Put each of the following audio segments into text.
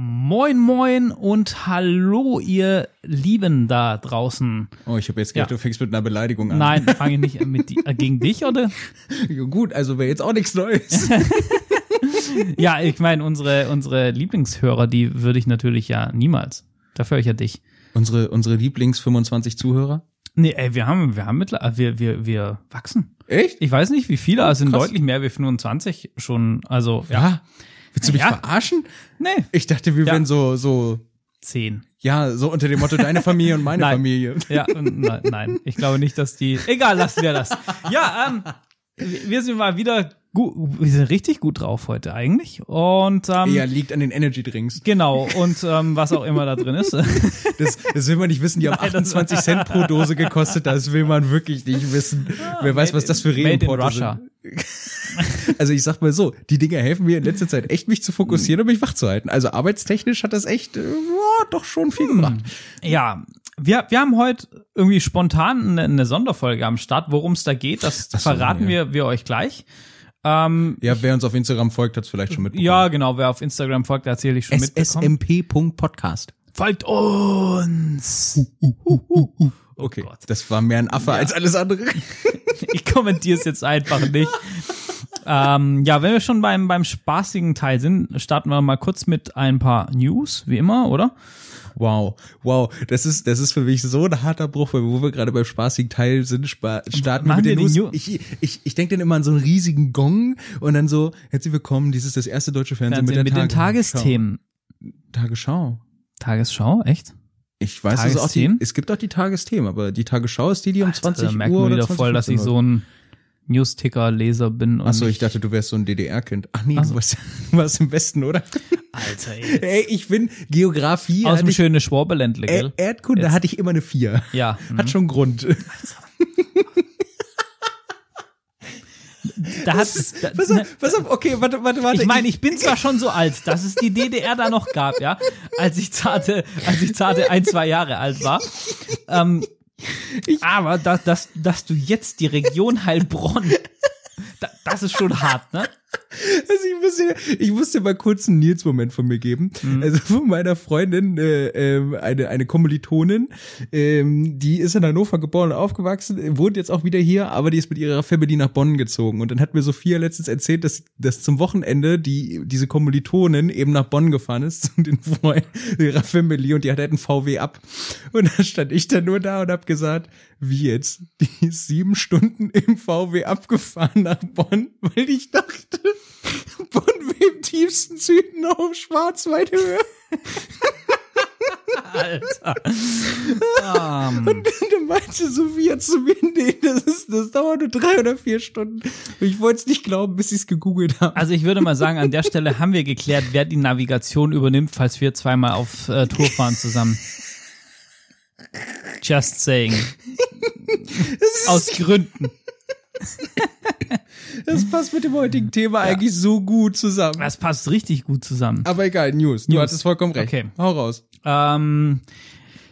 Moin, moin und hallo, ihr Lieben da draußen. Oh, ich habe jetzt gedacht, Ja. du fängst mit einer Beleidigung an. Nein, fange ich nicht mit di- äh, gegen dich, oder? Ja, Gut, also wäre jetzt auch nichts Neues. Ja, ich meine, unsere, unsere Lieblingshörer, die würde ich natürlich ja niemals. Dafür höre ich ja dich. unsere unsere Lieblings 25 Zuhörer. Nee, ey, wir haben, wir haben mittlerweile, wir, wir, wir wachsen. Echt? Ich weiß nicht, wie viele, also sind deutlich mehr wie 25 schon, also, ja. Ja. Willst du mich Ja. verarschen? Nee, Ich dachte, wir Ja. wären so so 10. ja, so unter dem Motto deine Familie und meine Nein. Familie. Ja, nein, nein, ich glaube nicht, dass die. Egal, lassen wir das. Ja, ähm, wir sind mal wieder gut, wir sind richtig gut drauf heute eigentlich. Und ähm, Ja, liegt an den Energy Drinks. genau, und ähm, was auch immer da drin ist. Das, das will man nicht wissen, die haben Nein, das- 28 Cent pro Dose gekostet, das will man wirklich nicht wissen. Wer weiß, was das für Reimporte sind. Also ich sag mal so, die Dinger helfen mir in letzter Zeit echt, mich zu fokussieren und mich wach zu halten. Also arbeitstechnisch hat das echt, äh, ja, doch schon viel gebracht. Ja, wir, wir haben heute irgendwie spontan eine, eine Sonderfolge am Start. Worum es da geht, das so, verraten ja. wir, wir euch gleich. Ähm, Ja, wer uns auf Instagram folgt, hat es vielleicht schon mitbekommen. ja, genau, wer auf Instagram folgt, erzähle ich schon mitbekommen. ssmp.podcast. Folgt uns! Okay, Gott. das war mehr ein Affe als alles andere. ich kommentiere es jetzt einfach nicht. ähm, ja, wenn wir schon beim, beim spaßigen Teil sind, starten wir mal kurz mit ein paar News, wie immer, oder? Wow, wow, das ist, das ist für mich so ein harter Bruch, weil wo wir gerade beim spaßigen Teil sind, spa starten wir Machen mit den wir die News. New- Ich, ich, ich denke dann immer an so einen riesigen Gong und dann so, herzlich willkommen, dies ist das erste deutsche Fernsehen mit, der mit den. Tagesthemen. Tagesschau. Tagesschau, echt? Ich weiß es auch, die, es gibt auch die Tagesthemen, aber die Tagesschau ist die, die um 20 Da merkt Uhr man oder wieder 20 voll, dass ich so ein News-Ticker-Leser bin. Achso, ich dachte, du wärst so ein DDR-Kind. Ach nee, Ach so. du warst, du warst im Westen, oder? Alter, ey. Ey, ich bin Geografie, Aus dem schönen Schwabeländle, Ä- gell? Erdkunde Jetzt. hatte ich immer eine 4. Ja. mhm. Hat schon Grund. Da hat, da, Pass auf, pass auf, okay, warte, warte, warte. ich meine, ich bin zwar schon so alt, dass es die DDR da noch gab, ja, als ich zarte, als ich zarte ein, zwei Jahre alt war. Ähm, aber dass, dass, dass du jetzt die Region Heilbronn, da, das ist schon hart, ne? Also ich muss dir, ich muss dir mal kurz einen Nils-Moment von mir geben. Mhm. Also von meiner Freundin, äh, ähm, eine, eine Kommilitonin, ähm, die ist in Hannover geboren und aufgewachsen, wohnt jetzt auch wieder hier, aber die ist mit ihrer Family nach Bonn gezogen. Und dann hat mir Sophia letztens erzählt, dass, dass zum Wochenende die, diese Kommilitonin eben nach Bonn gefahren ist zu den Freunden ihrer Family und die hat halt einen VW ab. Und da stand ich dann nur da und hab gesagt, wie jetzt? Die ist sieben Stunden im VW abgefahren nach Bonn, weil ich dachte, Wie im tiefsten Süden auf Schwarzwaldhöhe. Alter. Ähm, Und dann meinte Sophia zu mir, nee, das, ist, das dauert nur drei oder vier Stunden. Und ich wollte es nicht glauben, bis ich es gegoogelt habe. also ich würde mal sagen, an der Stelle haben wir geklärt, wer die Navigation übernimmt, falls wir zweimal auf äh, Tour fahren zusammen. Just saying. Aus Gründen. Das passt mit dem heutigen Thema eigentlich so gut zusammen. Das passt richtig gut zusammen. Aber egal, News. Du News. hattest vollkommen recht. Okay. Hau raus. Ähm,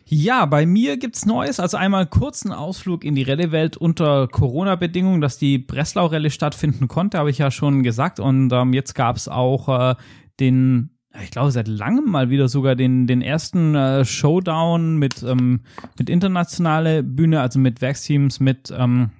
ja, bei mir gibt's Neues. Also einmal kurzen Ausflug in die Rallye-Welt unter Corona-Bedingungen, dass die Breslau-Rallye stattfinden konnte, habe ich ja schon gesagt. Und ähm, jetzt gab's auch äh, den, ich glaube seit langem mal wieder sogar den, den ersten äh, Showdown mit, ähm, mit internationale Bühne, also mit Werksteams, mit ähm,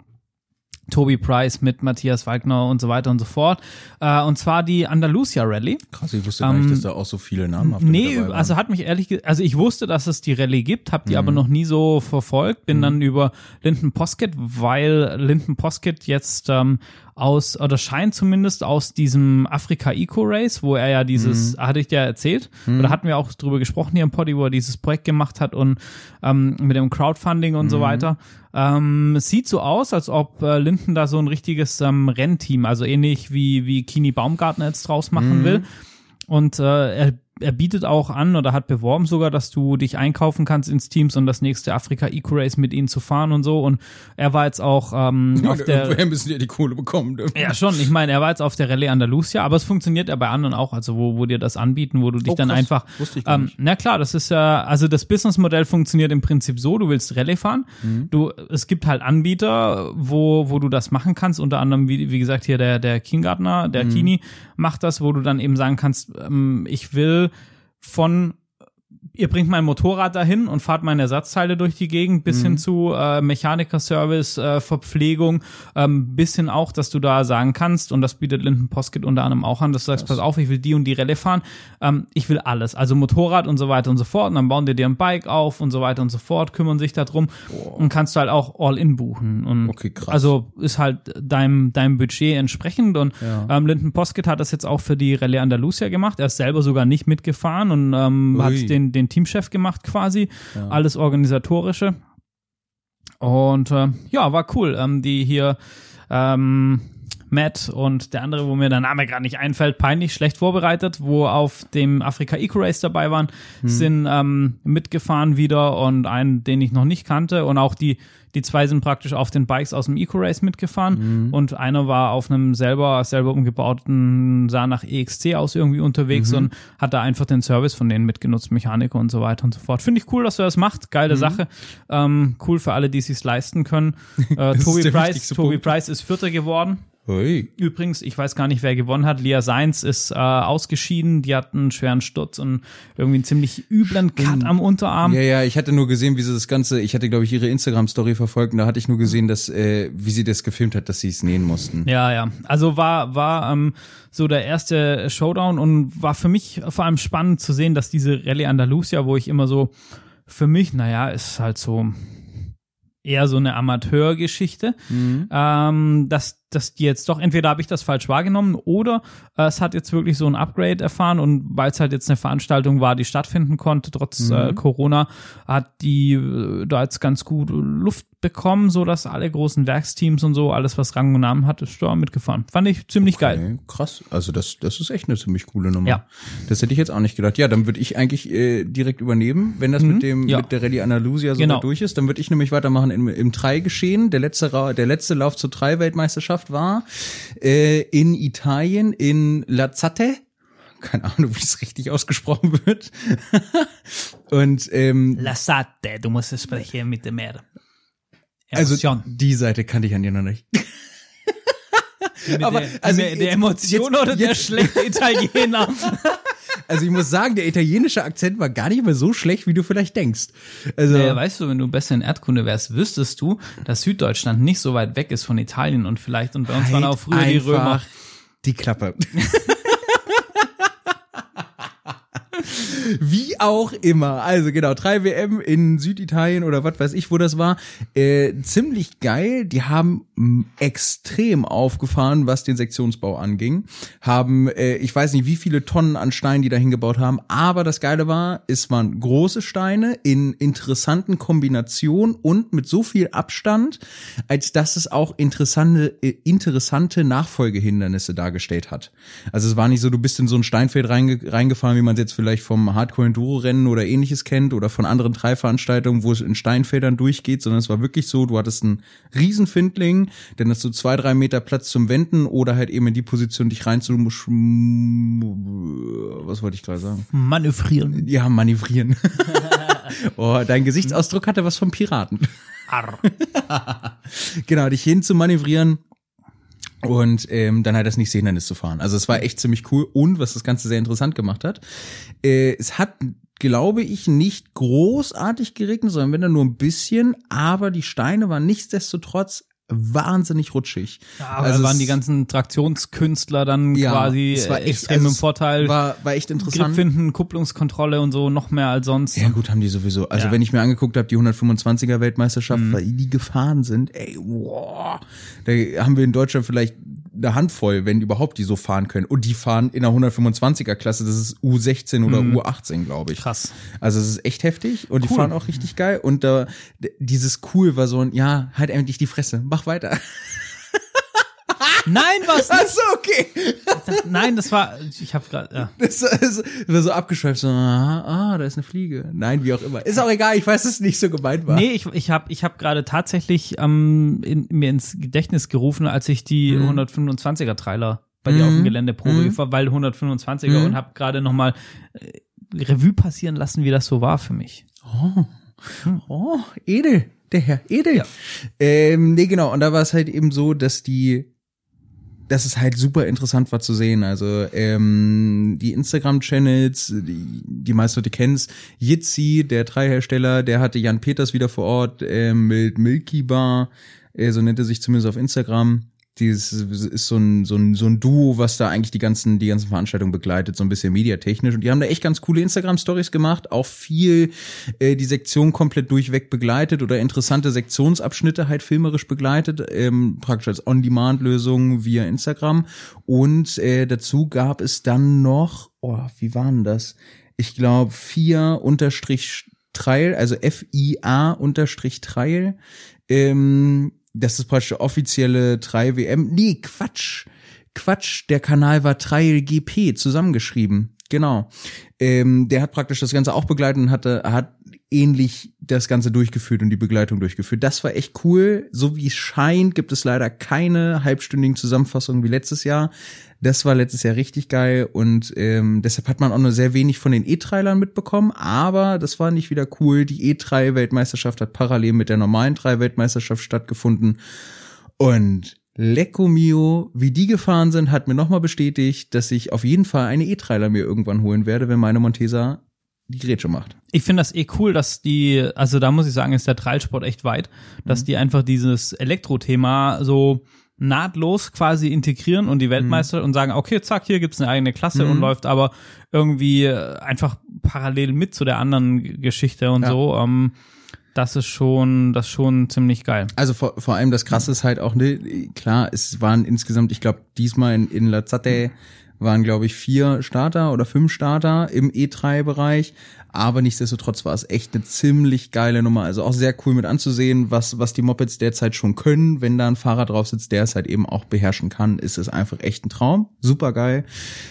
Toby Price, mit Matthias Wagner und so weiter und so fort. Äh, und zwar die Andalusia Rallye. Krass, ich wusste gar nicht, Ähm, dass da auch so viele namhafte Nee, mit dabei waren. also hat mich ehrlich, also ich wusste, dass es die Rallye gibt, habe die Mhm. aber noch nie so verfolgt, bin dann über Linden Poskett, weil Linden Poskett jetzt ähm, aus, oder scheint zumindest aus diesem Afrika Eco Race, wo er ja dieses, Mhm. hatte ich dir erzählt, oder hatten wir auch drüber gesprochen hier im Poddy, wo er dieses Projekt gemacht hat und ähm, mit dem Crowdfunding und Mhm. so weiter. Ähm, es sieht so aus, als ob äh, Linden da so ein richtiges ähm, Rennteam, also ähnlich wie, wie Kini Baumgartner jetzt draus machen Mhm. will. Und äh, er, er bietet auch an oder hat beworben sogar, dass du dich einkaufen kannst ins Teams und das nächste Afrika Eco Race mit ihnen zu fahren und so. Und er war jetzt auch ähm, auf der Woher müssen die die Kohle bekommen? ne? ja, schon. Ich meine, er war jetzt auf der Rallye Andalusia, aber es funktioniert ja bei anderen auch, also wo, wo dir das anbieten, wo du dich Oh, dann krass. einfach. Wusste ich gar ähm, nicht. na klar, das ist ja, also das Businessmodell funktioniert im Prinzip so, du willst Rallye fahren. Mhm. Du, es gibt halt Anbieter, wo, wo du das machen kannst, unter anderem, wie, wie gesagt, hier der, der Kingartner, der Mhm. Kini macht das, wo du dann eben sagen kannst, ähm, ich will von ihr bringt mein Motorrad dahin und fahrt meine Ersatzteile durch die Gegend, bis hin zu äh, Mechanikerservice, äh, Verpflegung, ähm, bis hin auch, dass du da sagen kannst, und das bietet Linden Posket unter anderem auch an, dass du sagst, pass auf, ich will die und die Relle fahren, ähm, ich will alles, also Motorrad und so weiter und so fort, und dann bauen die dir ein Bike auf und so weiter und so fort, kümmern sich darum und kannst du halt auch All-In buchen. Und Okay, krass. Also ist halt deinem, deinem Budget entsprechend und Ja. ähm, Linden Posket hat das jetzt auch für die Rallye Andalusia gemacht. Er ist selber sogar nicht mitgefahren und ähm, Ui. hat den, den Teamchef gemacht quasi. Alles organisatorische. Und äh, ja, war cool. Ähm, die hier ähm, Matt und der andere, wo mir der Name gerade nicht einfällt, peinlich schlecht vorbereitet, wo auf dem Afrika Eco Race dabei waren, sind ähm, mitgefahren wieder und einen, den ich noch nicht kannte und auch die die zwei sind praktisch auf den Bikes aus dem Eco Race mitgefahren und einer war auf einem selber selber umgebauten sah nach EXC aus irgendwie unterwegs und hat da einfach den Service von denen mitgenutzt, Mechaniker und so weiter und so fort. Finde ich cool, dass er das macht, geile Sache, ähm, cool für alle, die es sich leisten können. Äh, Toby Price, Toby Punkt. Price ist Vierter geworden. Ui. Übrigens, ich weiß gar nicht, wer gewonnen hat. Lia Seins ist äh, ausgeschieden. Die hat einen schweren Sturz und irgendwie einen ziemlich üblen Cut am Unterarm. Ja, ja, ich hatte nur gesehen, wie sie das Ganze, ich hatte, glaube ich, ihre Instagram-Story verfolgt und da hatte ich nur gesehen, dass, äh, wie sie das gefilmt hat, dass sie es nähen mussten. Ja, ja. Also war, war ähm, so der erste Showdown und war für mich vor allem spannend zu sehen, dass diese Rallye Andalusia, wo ich immer so, für mich, naja, ist halt so eher so eine Amateurgeschichte, ähm, dass, dass die jetzt doch, entweder habe ich das falsch wahrgenommen oder äh, es hat jetzt wirklich so ein Upgrade erfahren und weil es halt jetzt eine Veranstaltung war, die stattfinden konnte, trotz äh, Corona, hat die äh, da jetzt ganz gut Luft bekommen, so dass alle großen Werksteams und so, alles was Rang und Namen hat, ist da mitgefahren. Fand ich ziemlich geil. Okay, krass. Also das, das ist echt eine ziemlich coole Nummer. Ja. Das hätte ich jetzt auch nicht gedacht. Ja, dann würde ich eigentlich äh, direkt übernehmen, wenn das mit dem Mhm. Ja. mit der Rallye Andalusia so Genau. durch ist. Dann würde ich nämlich weitermachen im, im Tri-Geschehen. Der letzte der letzte Lauf zur Tri-Weltmeisterschaft war äh, in Italien in Lazzate. Keine Ahnung, wie es richtig ausgesprochen wird. Und ähm, Lassate, du musst sprechen mit dem Meer. also die Seite kannte ich an dir noch nicht. Aber, der, also der, der Emotion jetzt- oder der jetzt- schlechte Italiener? Also ich muss sagen, der italienische Akzent war gar nicht mehr so schlecht, wie du vielleicht denkst. Also Naja, weißt du, wenn du besser in Erdkunde wärst, wüsstest du, dass Süddeutschland nicht so weit weg ist von Italien und vielleicht, und bei uns waren halt auch früher die Römer. Die Klappe. Wie auch immer. Also genau, 3 WM in Süditalien oder was weiß ich, wo das war. Äh, ziemlich geil. Die haben extrem aufgefahren, was den Sektionsbau anging. Haben, äh, ich weiß nicht, wie viele Tonnen an Steinen die da hingebaut haben, aber das Geile war, es waren große Steine in interessanten Kombinationen und mit so viel Abstand, als dass es auch interessante, äh, interessante Nachfolgehindernisse dargestellt hat. Also es war nicht so, du bist in so ein Steinfeld reinge reingefahren, wie man es jetzt vielleicht vom Hardcore-Enduro-Rennen oder ähnliches kennt oder von anderen Treibveranstaltungen, wo es in Steinfeldern durchgeht, sondern es war wirklich so, du hattest einen Riesenfindling, dann hast du zwei, drei Meter Platz zum Wenden oder halt eben in die Position dich rein zu, was wollte ich gerade sagen? Manövrieren. Ja, manövrieren. oh, dein Gesichtsausdruck hatte was vom Piraten. Arr. Genau, dich hin zu manövrieren und ähm, dann halt das nächste Hindernis zu fahren. Also es war echt ziemlich cool und was das Ganze sehr interessant gemacht hat, äh, es hat glaube ich nicht großartig geregnet, sondern wenn dann nur ein bisschen, aber die Steine waren nichtsdestotrotz wahnsinnig rutschig. Ja, aber Also da waren die ganzen Traktionskünstler dann Ja, quasi es war echt- extrem also im Vorteil. War, war echt interessant. finden, Kupplungskontrolle und so noch mehr als sonst. Ja gut, haben die sowieso. Also Ja. wenn ich mir angeguckt habe, die 125er Weltmeisterschaft, weil die gefahren sind, ey, wow, da haben wir in Deutschland vielleicht eine Handvoll, wenn überhaupt die so fahren können. Und die fahren in der 125er Klasse, das ist U16 oder U18, glaube ich. Krass. Also es ist echt heftig und die Cool. fahren auch richtig geil. Und da d- dieses cool war so ein, ja, halt endlich die Fresse, mach weiter. Nein, was? Ach so, okay. Nein, das war, ich habe gerade, ja. Das, das war so abgeschweift, so, ah, ah, da ist eine Fliege. Nein, wie auch immer. Ist auch egal, ich weiß, dass es nicht so gemeint war. Nee, ich, ich habe ich hab gerade tatsächlich ähm, in, mir ins Gedächtnis gerufen, als ich die Mhm. 125er Trailer bei dir auf dem Gelände Probe gefahren, weil 125er Mhm. und habe gerade noch mal äh, Revue passieren lassen, wie das so war für mich. Oh, edel, der Herr, edel. Ähm, nee, genau, und da war es halt eben so, dass die dass es halt super interessant war zu sehen. Also ähm, die Instagram-Channels, die, die meisten Leute kennen es. Jitsi, der Dreihersteller, der hatte Jan Peters wieder vor Ort äh, mit Milky Bar, äh, so nennt er sich zumindest auf Instagram dieses ist so ein, so ein, so ein Duo, was da eigentlich die ganzen, die ganzen Veranstaltungen begleitet, so ein bisschen mediatechnisch. Und die haben da echt ganz coole Instagram-Stories gemacht, auch viel äh, die Sektion komplett durchweg begleitet oder interessante Sektionsabschnitte halt filmerisch begleitet, ähm, praktisch als On-Demand-Lösung via Instagram. Und äh, dazu gab es dann noch, oh, wie waren das? Ich glaube, vier unterstrich Trail, also F-I-A unterstrich Trail. Ähm, das ist praktisch der offizielle 3WM. Nee, Quatsch. Quatsch, der Kanal war Trail GP zusammengeschrieben. Genau. Ähm, der hat praktisch das Ganze auch begleitet und hatte, hat ähnlich das Ganze durchgeführt und die Begleitung durchgeführt. Das war echt cool. So wie es scheint, gibt es leider keine halbstündigen Zusammenfassungen wie letztes Jahr. Das war letztes Jahr richtig geil und ähm, deshalb hat man auch nur sehr wenig von den E-Trailern mitbekommen, aber das war nicht wieder cool. Die E3-Weltmeisterschaft hat parallel mit der normalen 3-Weltmeisterschaft stattgefunden und Lecco Mio, wie die gefahren sind, hat mir nochmal bestätigt, dass ich auf jeden Fall eine E-Trailer mir irgendwann holen werde, wenn meine Montesa die Grätsche macht. Ich finde das eh cool, dass die, also da muss ich sagen, ist der Trailsport echt weit, dass mhm. die einfach dieses Elektro-Thema so nahtlos quasi integrieren und die Weltmeister mhm. und sagen, okay, zack, hier gibt's eine eigene Klasse mhm. und läuft aber irgendwie einfach parallel mit zu der anderen Geschichte und ja. so. Ähm, das ist schon, das ist schon ziemlich geil. Also vor, vor allem das Krasse ist halt auch, ne, klar, es waren insgesamt, ich glaube, diesmal in, in Lazate waren, glaube ich, vier Starter oder fünf Starter im E3-Bereich. Aber nichtsdestotrotz war es echt eine ziemlich geile Nummer. Also auch sehr cool mit anzusehen, was, was die Mopeds derzeit schon können. Wenn da ein Fahrer drauf sitzt, der es halt eben auch beherrschen kann, ist es einfach echt ein Traum. Super geil.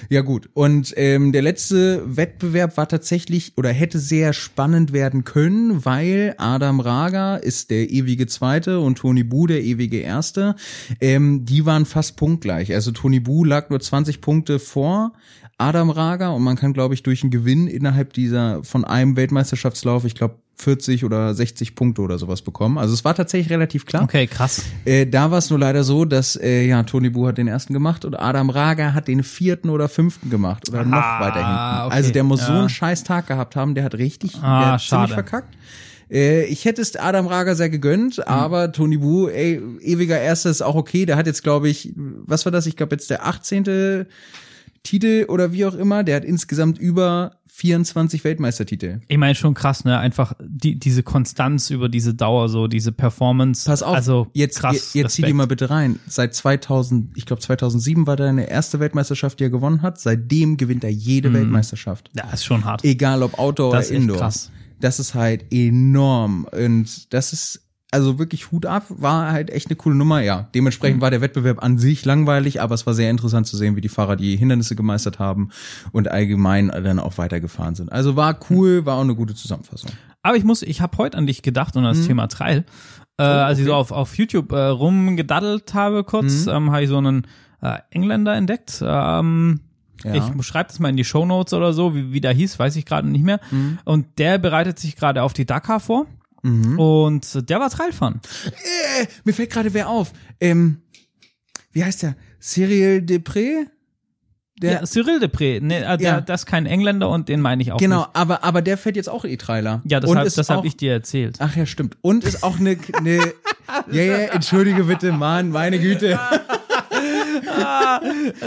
Ja gut. Und ähm, der letzte Wettbewerb war tatsächlich oder hätte sehr spannend werden können, weil Adam Raga ist der ewige Zweite und Tony Bu der ewige Erste. Ähm, die waren fast punktgleich. Also Tony Bu lag nur 20 Punkte vor Adam Raga und man kann, glaube ich, durch einen Gewinn innerhalb dieser von einem Weltmeisterschaftslauf, ich glaube, 40 oder 60 Punkte oder sowas bekommen. Also es war tatsächlich relativ klar. Okay, krass. Äh, da war es nur leider so, dass äh, ja Tony Bu hat den ersten gemacht und Adam Raga hat den vierten oder fünften gemacht oder ah, noch weiter hinten. Okay, also der muss ja. so einen scheiß Tag gehabt haben, der hat richtig ah, der hat schade. ziemlich verkackt. Äh, ich hätte es Adam Raga sehr gegönnt, mhm. aber Tony Bu, ey, ewiger Erster ist auch okay. Der hat jetzt, glaube ich, was war das? Ich glaube jetzt der 18. Titel oder wie auch immer. Der hat insgesamt über 24 Weltmeistertitel. Ich meine schon krass, ne? Einfach die, diese Konstanz über diese Dauer, so diese Performance. Pass auf, also jetzt, krass. Jetzt, jetzt zieh die mal bitte rein. Seit 2000, ich glaube 2007 war deine erste Weltmeisterschaft, die er gewonnen hat. Seitdem gewinnt er jede mhm. Weltmeisterschaft. Ja, ist schon hart. Egal ob Outdoor das oder Indoor. Krass. Das ist halt enorm und das ist also wirklich Hut ab, war halt echt eine coole Nummer, ja. Dementsprechend mhm. war der Wettbewerb an sich langweilig, aber es war sehr interessant zu sehen, wie die Fahrer die Hindernisse gemeistert haben und allgemein dann auch weitergefahren sind. Also war cool, war auch eine gute Zusammenfassung. Aber ich muss, ich habe heute an dich gedacht und das mhm. Thema Trail. Äh, oh, okay. Als ich so auf, auf YouTube äh, rumgedaddelt habe kurz, mhm. ähm, habe ich so einen äh, Engländer entdeckt. Ähm, ja. Ich schreibe das mal in die Show Notes oder so, wie, wie der hieß, weiß ich gerade nicht mehr. Mhm. Und der bereitet sich gerade auf die Dakar vor. Mhm. Und der war Trailfahren. Äh, mir fällt gerade wer auf. Ähm, wie heißt der? Cyril Depré? Der, ja, Cyril Depré, nee, äh, der, ja. das ist kein Engländer und den meine ich auch genau, nicht. Genau, aber, aber der fährt jetzt auch E-Trailer. Ja, das habe hab ich dir erzählt. Ach ja, stimmt. Und ist auch eine, eine ja, ja, entschuldige bitte, Mann, meine Güte. ah,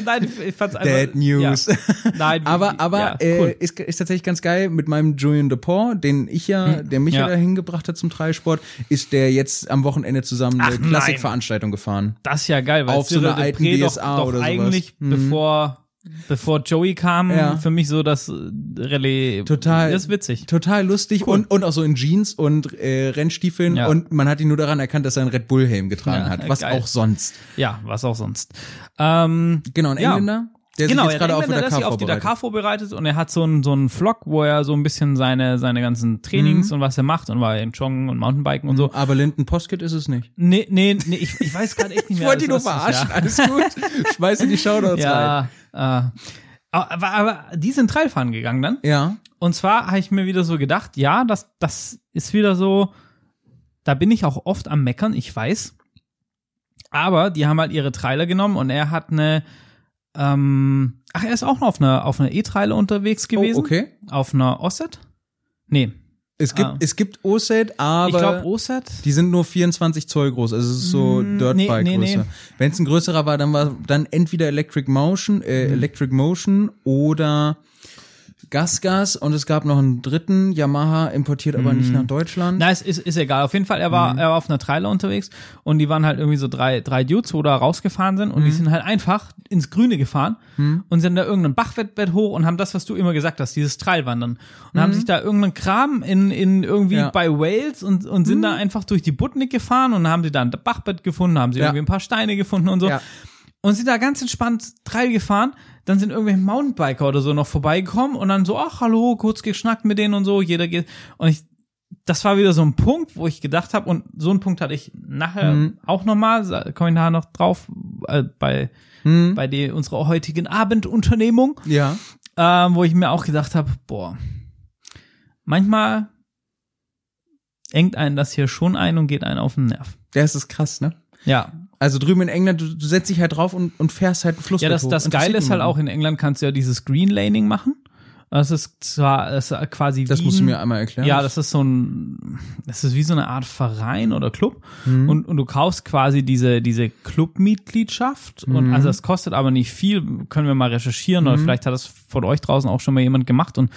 nein, ich fand's einfach. Dead News. Ja. Nein, aber aber ja, cool. äh, ist, ist tatsächlich ganz geil mit meinem Julian Depont, den ich ja, hm. der mich ja, ja dahin gebracht hat zum Dreisport, ist der jetzt am Wochenende zusammen eine Klassikveranstaltung gefahren. Das ist ja geil, weil auf so einer alten DSA doch, doch oder eigentlich sowas. bevor bevor Joey kam, ja. für mich so das Rallye. Total. Das ist witzig. Total lustig cool. und, und auch so in Jeans und äh, Rennstiefeln ja. und man hat ihn nur daran erkannt, dass er einen Red Bull Helm getragen ja, hat. Was geil. auch sonst. Ja, was auch sonst. Ähm, genau, ein Engländer. Der genau, jetzt gerade auf, der sich auf die Dakar vorbereitet und er hat so einen so einen Vlog, wo er so ein bisschen seine seine ganzen Trainings mhm. und was er macht und war im Joggen und Mountainbiken und so. Aber Linden Poskett ist es nicht. Nee, nee, nee, ich, ich weiß gerade echt nicht mehr. ich wollte ihn nur verarschen, ja. alles gut. Schmeiß in die Shoutouts ja, rein. Äh, aber, aber die sind Trailfahren gegangen dann. Ja. Und zwar habe ich mir wieder so gedacht, ja, das, das ist wieder so, da bin ich auch oft am Meckern, ich weiß. Aber die haben halt ihre Trailer genommen und er hat eine, ähm, ach, er ist auch noch auf einer auf einer E-Trailer unterwegs gewesen. Oh, okay. Auf einer Osset? Nee. Es gibt, Ah. es gibt OSET, aber Ich glaube Osset. die sind nur 24 Zoll groß. Also es ist so Mm, Dirtbike nee, nee, nee. Wenn es ein größerer war, dann war dann entweder Electric Motion, äh, Mhm. Electric Motion oder Gasgas und es gab noch einen dritten, Yamaha, importiert aber Mhm. nicht nach Deutschland. Na, es ist, ist egal. Auf jeden Fall, er Mhm. war, er war auf einer Trailer unterwegs und die waren halt irgendwie so drei, drei Dudes, wo da rausgefahren sind Mhm. und die sind halt einfach ins Grüne gefahren und sind da irgendeinen Bachwettbett hoch und haben das, was du immer gesagt hast, dieses Trailwandern. Und haben sich da irgendeinen Kram in, in irgendwie Mhm. Ja. Mhm. bei Wales und, und sind da einfach durch die Butnik gefahren und haben sie da ein Bachbett gefunden, haben sie Ja. irgendwie ein paar Steine gefunden und so. Ja. Und sind da ganz entspannt Trail gefahren. Dann sind irgendwelche Mountainbiker oder so noch vorbeigekommen und dann so, ach, hallo, kurz geschnackt mit denen und so. Jeder geht. Und ich, das war wieder so ein Punkt, wo ich gedacht habe, und so einen Punkt hatte ich nachher Mhm. auch nochmal, komme ich nachher noch drauf, äh, bei, Mhm. bei der, unserer heutigen Abendunternehmung, Ja. ähm, wo ich mir auch gedacht habe, boah, manchmal engt einen das hier schon ein und geht einen auf den Nerv. Das ist krass, ne? Ja, Also drüben in England, du, du setzt dich halt drauf und, und fährst halt einen Fluss Ja, das, hoch. das Interessiert Geile ist halt auch, in England kannst du ja dieses Green Laning machen. Das ist zwar das ist quasi Das wie musst du mir einmal erklären. Ja, das ist so ein, das ist wie so eine Art Verein oder Club. Mhm. Und, und du kaufst quasi diese, diese Clubmitgliedschaft. Mhm. Und also das kostet aber nicht viel. Können wir mal recherchieren oder vielleicht hat das von euch draußen auch schon mal jemand gemacht. Und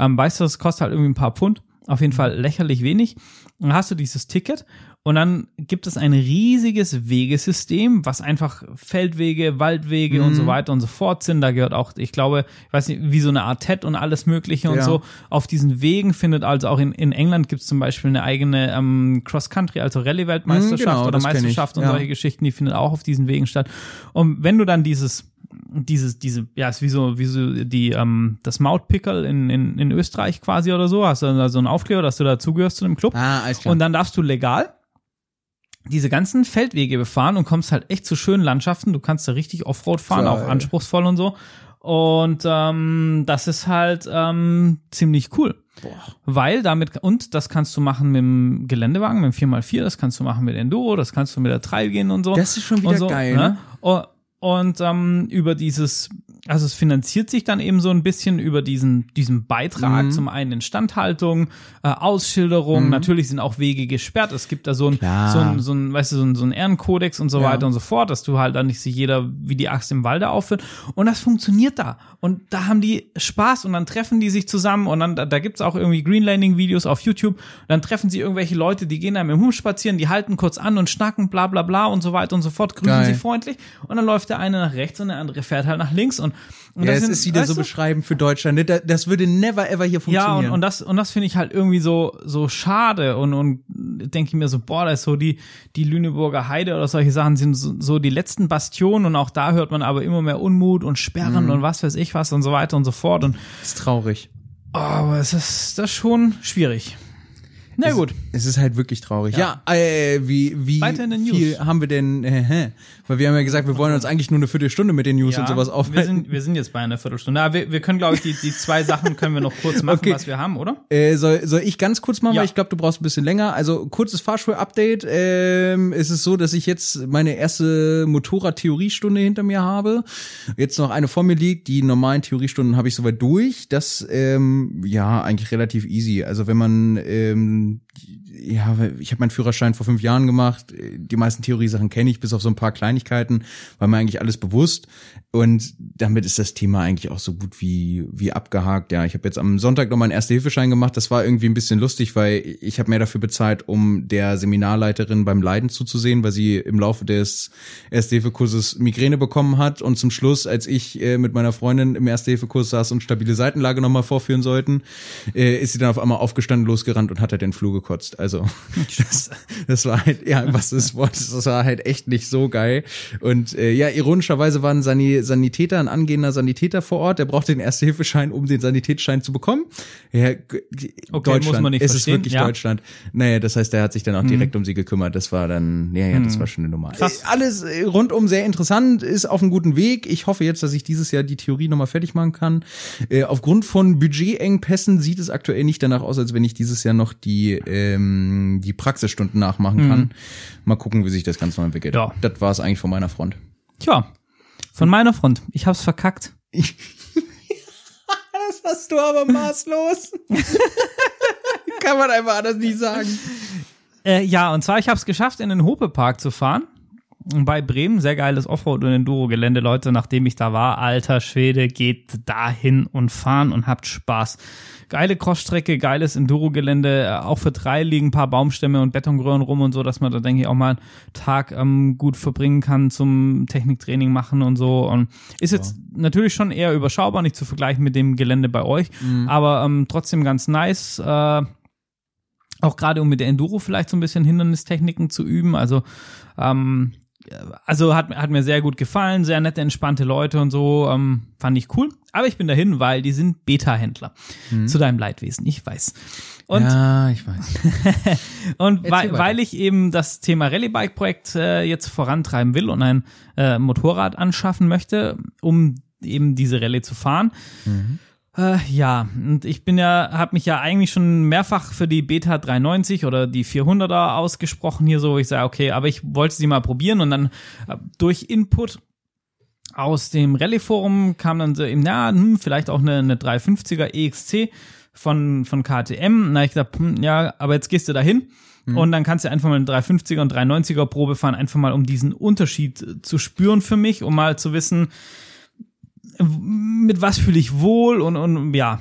ähm, weißt du, das kostet halt irgendwie ein paar Pfund. Auf jeden Fall lächerlich wenig. Und dann hast du dieses Ticket und dann gibt es ein riesiges Wegesystem, was einfach Feldwege, Waldwege und so weiter und so fort sind. Da gehört auch, ich glaube, ich weiß nicht, wie so eine Art TED und alles Mögliche und Ja. so. Auf diesen Wegen findet also auch in, in England gibt es zum Beispiel eine eigene ähm, Cross-Country, also Rallye-Weltmeisterschaft Mhm, genau, oder Meisterschaft und ja. solche Geschichten, die findet auch auf diesen Wegen statt. Und wenn du dann dieses dieses, diese, ja, ist wie so, wie so die, ähm, das Mautpickel in, in, in Österreich quasi oder so, hast du da so einen Aufkleber, dass du dazugehörst zu dem Club. Ah, alles klar. Und dann darfst du legal diese ganzen Feldwege befahren und kommst halt echt zu schönen Landschaften. Du kannst da richtig Offroad fahren, Geil. auch anspruchsvoll und so. Und ähm, das ist halt ähm, ziemlich cool. Weil damit, und das kannst du machen mit dem Geländewagen, mit dem 4x4, das kannst du machen mit Enduro, das kannst du mit der Trail gehen und so. Das ist schon wieder so, geil, ne? Und, und ähm, über dieses, also es finanziert sich dann eben so ein bisschen über diesen, diesen Beitrag, Mhm. zum einen Instandhaltung, äh, Ausschilderung, natürlich sind auch Wege gesperrt, es gibt da so ein, Klar. so ein, so ein, weißt du, so ein, so ein Ehrenkodex und so Ja. weiter und so fort, dass du halt dann nicht sich jeder wie die Axt im Walde aufführt. Und das funktioniert da. Und da haben die Spaß und dann treffen die sich zusammen und dann, da, da gibt's auch irgendwie Greenlanding-Videos auf YouTube. Dann treffen sie irgendwelche Leute, die gehen da mit dem Hund spazieren, die halten kurz an und schnacken, bla bla bla und so weiter und so fort, grüßen Geil. sie freundlich und dann läuft der eine nach rechts und der andere fährt halt nach links und, und ja, das es sind, ist wieder so du, beschreiben für Deutschland. ne? Das, das würde never ever hier ja, funktionieren. und, und das, und das finde ich halt irgendwie so, so schade und, und denke mir so, boah, da ist so die, die Lüneburger Heide oder solche Sachen sind so, so die letzten Bastionen und auch da hört man aber immer mehr Unmut und Sperren Mhm. und was weiß ich was und so weiter und so fort und, ist traurig. oh, aber es ist, das schon schwierig. Na gut. Es ist halt wirklich traurig. Ja, äh, wie, wie viel haben wir denn, äh, weil wir haben ja gesagt, wir wollen uns eigentlich nur eine Viertelstunde mit den News und sowas wir aufhalten. sind, wir sind jetzt bei einer Viertelstunde. Aber wir, wir können, glaube ich, die, die zwei Sachen können wir noch kurz machen, Okay. was wir haben, oder? Äh, soll, soll ich ganz kurz machen, Ja. weil ich glaube, du brauchst ein bisschen länger. Also kurzes Fahrschul-Update. Ähm, es ist so, dass ich jetzt meine erste Motorrad-Theoriestunde hinter mir habe. Jetzt noch eine vor mir liegt. Die normalen Theoriestunden habe ich soweit durch. Das ähm, ja eigentlich relativ easy. Also wenn man ähm, Mm-hmm. Ja, ich habe meinen Führerschein vor fünf Jahren gemacht. Die meisten Theoriesachen kenne ich, bis auf so ein paar Kleinigkeiten, war mir eigentlich alles bewusst. Und damit ist das Thema eigentlich auch so gut wie wie abgehakt. Ja, ich habe jetzt am Sonntag noch meinen Erste-Hilfeschein gemacht. Das war irgendwie ein bisschen lustig, weil ich habe mehr dafür bezahlt, um der Seminarleiterin beim Leiden zuzusehen, weil sie im Laufe des Erste-Hilfe-Kurses Migräne bekommen hat. Und zum Schluss, als ich äh, mit meiner Freundin im Erste-Hilfe-Kurs saß und stabile Seitenlage nochmal vorführen sollten, äh, ist sie dann auf einmal aufgestanden, losgerannt und hat halt den Flur gekotzt. Also das, das war halt, ja, was ist Wort, das war halt echt nicht so geil. Und äh, ja, ironischerweise war ein Sani Sanitäter, ein angehender Sanitäter vor Ort, der brauchte den Erste-Hilfeschein, um den Sanitätsschein zu bekommen. Ja, Okay, Deutschland, muss man nicht es verstehen, ist wirklich ja. Deutschland. Naja, das heißt, der hat sich dann auch direkt um sie gekümmert. Das war dann, ja, ja, das war schon eine Nummer. Krass. Äh, Alles äh, rundum sehr interessant, ist auf einem guten Weg. Ich hoffe jetzt, dass ich dieses Jahr die Theorie nochmal fertig machen kann. Äh, aufgrund von Budgetengpässen sieht es aktuell nicht danach aus, als wenn ich dieses Jahr noch die ähm, ähm, die Praxisstunden nachmachen kann. Mal gucken, wie sich das Ganze noch entwickelt. Ja. Das war es eigentlich von meiner Front. Tja, von meiner Front. Ich hab's verkackt. Das hast du aber maßlos. kann man einfach anders nicht sagen. Äh, ja, und zwar, ich habe es geschafft, in den Hope-Park zu fahren. Bei Bremen, sehr geiles Offroad- und Enduro-Gelände, Leute, nachdem ich da war, alter Schwede, geht dahin und fahren und habt Spaß. Geile Crossstrecke, geiles Enduro-Gelände, äh, auch für drei liegen ein paar Baumstämme und Betonröhren rum und so, dass man da, denke ich, auch mal einen Tag ähm, gut verbringen kann zum Techniktraining machen und so. Und ist jetzt natürlich schon eher überschaubar, nicht zu vergleichen mit dem Gelände bei euch, aber ähm, trotzdem ganz nice. Äh, auch gerade um mit der Enduro vielleicht so ein bisschen Hindernistechniken zu üben. Also, ähm, also hat, hat mir sehr gut gefallen, sehr nette, entspannte Leute und so, ähm, fand ich cool. Aber ich bin dahin, weil die sind Beta-Händler. Zu deinem Leidwesen, ich weiß. Und, ja, ich weiß. und weil, weil ich eben das Thema Rallye-Bike-Projekt äh, jetzt vorantreiben will und ein äh, Motorrad anschaffen möchte, um eben diese Rallye zu fahren, äh, ja, und ich bin ja, habe mich ja eigentlich schon mehrfach für die Beta 390 oder die 400er ausgesprochen hier so. Ich sage, okay, aber ich wollte sie mal probieren und dann äh, durch Input aus dem Rallye-Forum kam dann so eben, ja, hm, vielleicht auch eine, eine 350er EXC von, von KTM. Na, ich dachte, hm, ja, aber jetzt gehst du dahin und dann kannst du einfach mal eine 350er und 390er Probe fahren, einfach mal um diesen Unterschied äh, zu spüren für mich, um mal zu wissen, mit was fühle ich wohl und, und ja.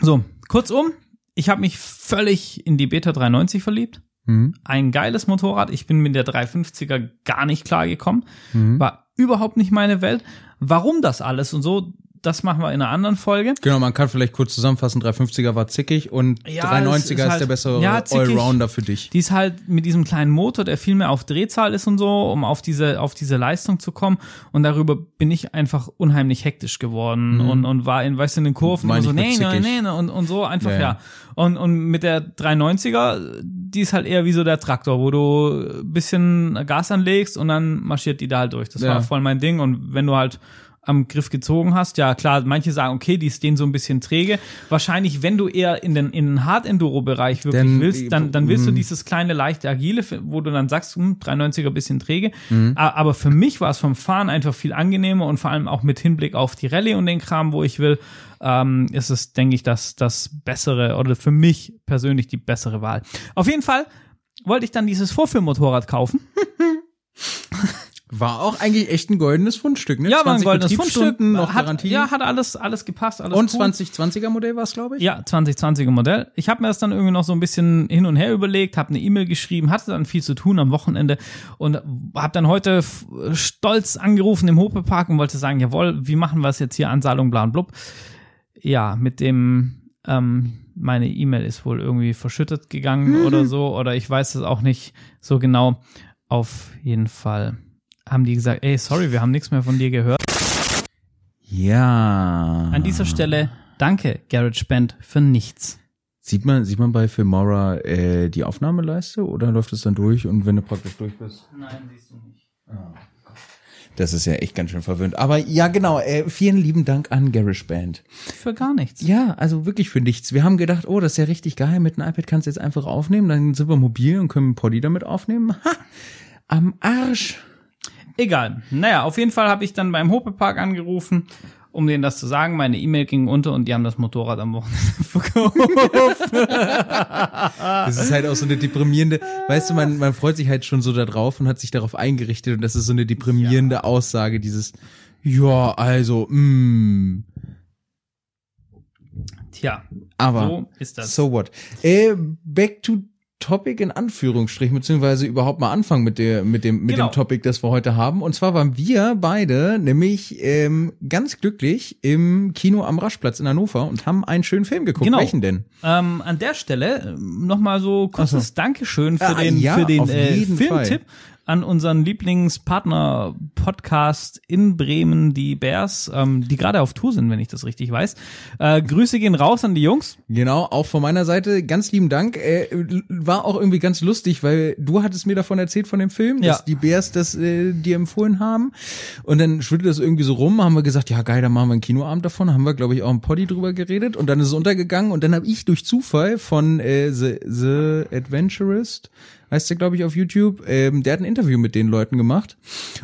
So, kurzum, ich habe mich völlig in die Beta 390 verliebt. Mhm. Ein geiles Motorrad. Ich bin mit der 350er gar nicht klar gekommen. Mhm. War überhaupt nicht meine Welt. Warum das alles und so, das machen wir in einer anderen Folge. Genau, man kann vielleicht kurz zusammenfassen, 350er war zickig und Ja, 390er es ist, ist halt- der bessere ja, zickig. Allrounder für dich. Die ist halt mit diesem kleinen Motor, der viel mehr auf Drehzahl ist und so, um auf diese, auf diese Leistung zu kommen. Und darüber bin ich einfach unheimlich hektisch geworden und, und war in, weißt du, in den Kurven Meine immer so, nee, nee, zickig. nee, und, und so einfach, Ja, ja. Und, und mit der 390er, die ist halt eher wie so der Traktor, wo du ein bisschen Gas anlegst und dann marschiert die da halt durch. Das Ja. war voll mein Ding. Und wenn du halt am Griff gezogen hast. Ja, klar, manche sagen, okay, die ist denen so ein bisschen träge. Wahrscheinlich, wenn du eher in den, in den Hard-Enduro-Bereich wirklich Dann- willst, dann, dann willst du Mhm. dieses kleine, leichte, agile, wo du dann sagst, hm, 390er bisschen träge. Mhm. Aber für mich war es vom Fahren einfach viel angenehmer und vor allem auch mit Hinblick auf die Rallye und den Kram, wo ich will, ähm, ist es, denke ich, das, das bessere oder für mich persönlich die bessere Wahl. Auf jeden Fall wollte ich dann dieses Vorführmotorrad kaufen. War auch eigentlich echt ein goldenes Fundstück, ne? Ja, war ein 20 goldenes Fundstück. Noch hat, Garantie. Ja, hat alles, alles gepasst. Alles und cool. 2020er Modell war es, glaube ich. Ja, 2020er Modell. Ich habe mir das dann irgendwie noch so ein bisschen hin und her überlegt, habe eine E-Mail geschrieben, hatte dann viel zu tun am Wochenende und habe dann heute stolz angerufen im Hope-Park und wollte sagen, jawohl, wie machen wir es jetzt hier, Anzahlung, bla und blub. Ja, mit dem, ähm, meine E-Mail ist wohl irgendwie verschüttet gegangen oder so, oder ich weiß es auch nicht so genau. Auf jeden Fall haben die gesagt, ey, sorry, wir haben nichts mehr von dir gehört. Ja. An dieser Stelle danke, GarageBand, für nichts. Sieht man, sieht man bei Filmora äh, die Aufnahmeleiste oder läuft es dann durch und wenn du praktisch durch bist? Nein, siehst du nicht. Das ist ja echt ganz schön verwirrend. Aber ja, genau. Äh, vielen lieben Dank an GarageBand. Für gar nichts. Ja, also wirklich für nichts. Wir haben gedacht, oh, das ist ja richtig geil. Mit einem iPad kannst du jetzt einfach aufnehmen. Dann sind wir mobil und können Poddy damit aufnehmen. Ha, am Arsch. Egal. Naja, auf jeden Fall habe ich dann beim Hope-Park angerufen, um denen das zu sagen. Meine E-Mail ging unter und die haben das Motorrad am Wochenende verkauft. Das ist halt auch so eine deprimierende, weißt du, man, man freut sich halt schon so da drauf und hat sich darauf eingerichtet und das ist so eine deprimierende Aussage, dieses, ja, also, mm, Tja, aber so ist das. so what. Äh, back to Topic in Anführungsstrichen, beziehungsweise überhaupt mal anfangen mit der, mit dem, mit Genau. dem Topic, das wir heute haben. Und zwar waren wir beide nämlich ähm, ganz glücklich im Kino am Raschplatz in Hannover und haben einen schönen Film geguckt. Genau. Welchen denn? Ähm, an der Stelle nochmal so kurzes Dankeschön für Ah, den, ja, für den äh, Filmtipp. An unseren Lieblingspartner-Podcast in Bremen, die Bears, ähm, die gerade auf Tour sind, wenn ich das richtig weiß. Äh, Grüße gehen raus an die Jungs. Genau, auch von meiner Seite ganz lieben Dank. Äh, war auch irgendwie ganz lustig, weil du hattest mir davon erzählt von dem Film, dass Ja. die Bears das äh, dir empfohlen haben. Und dann schwirrte das irgendwie so rum, haben wir gesagt, ja geil, dann machen wir einen Kinoabend davon. Haben wir, glaube ich, auch im Poddy drüber geredet. Und dann ist es untergegangen. Und dann habe ich durch Zufall von äh, The, The Adventurist, heißt der, glaube ich, auf YouTube, ähm, der hat ein Interview mit den Leuten gemacht.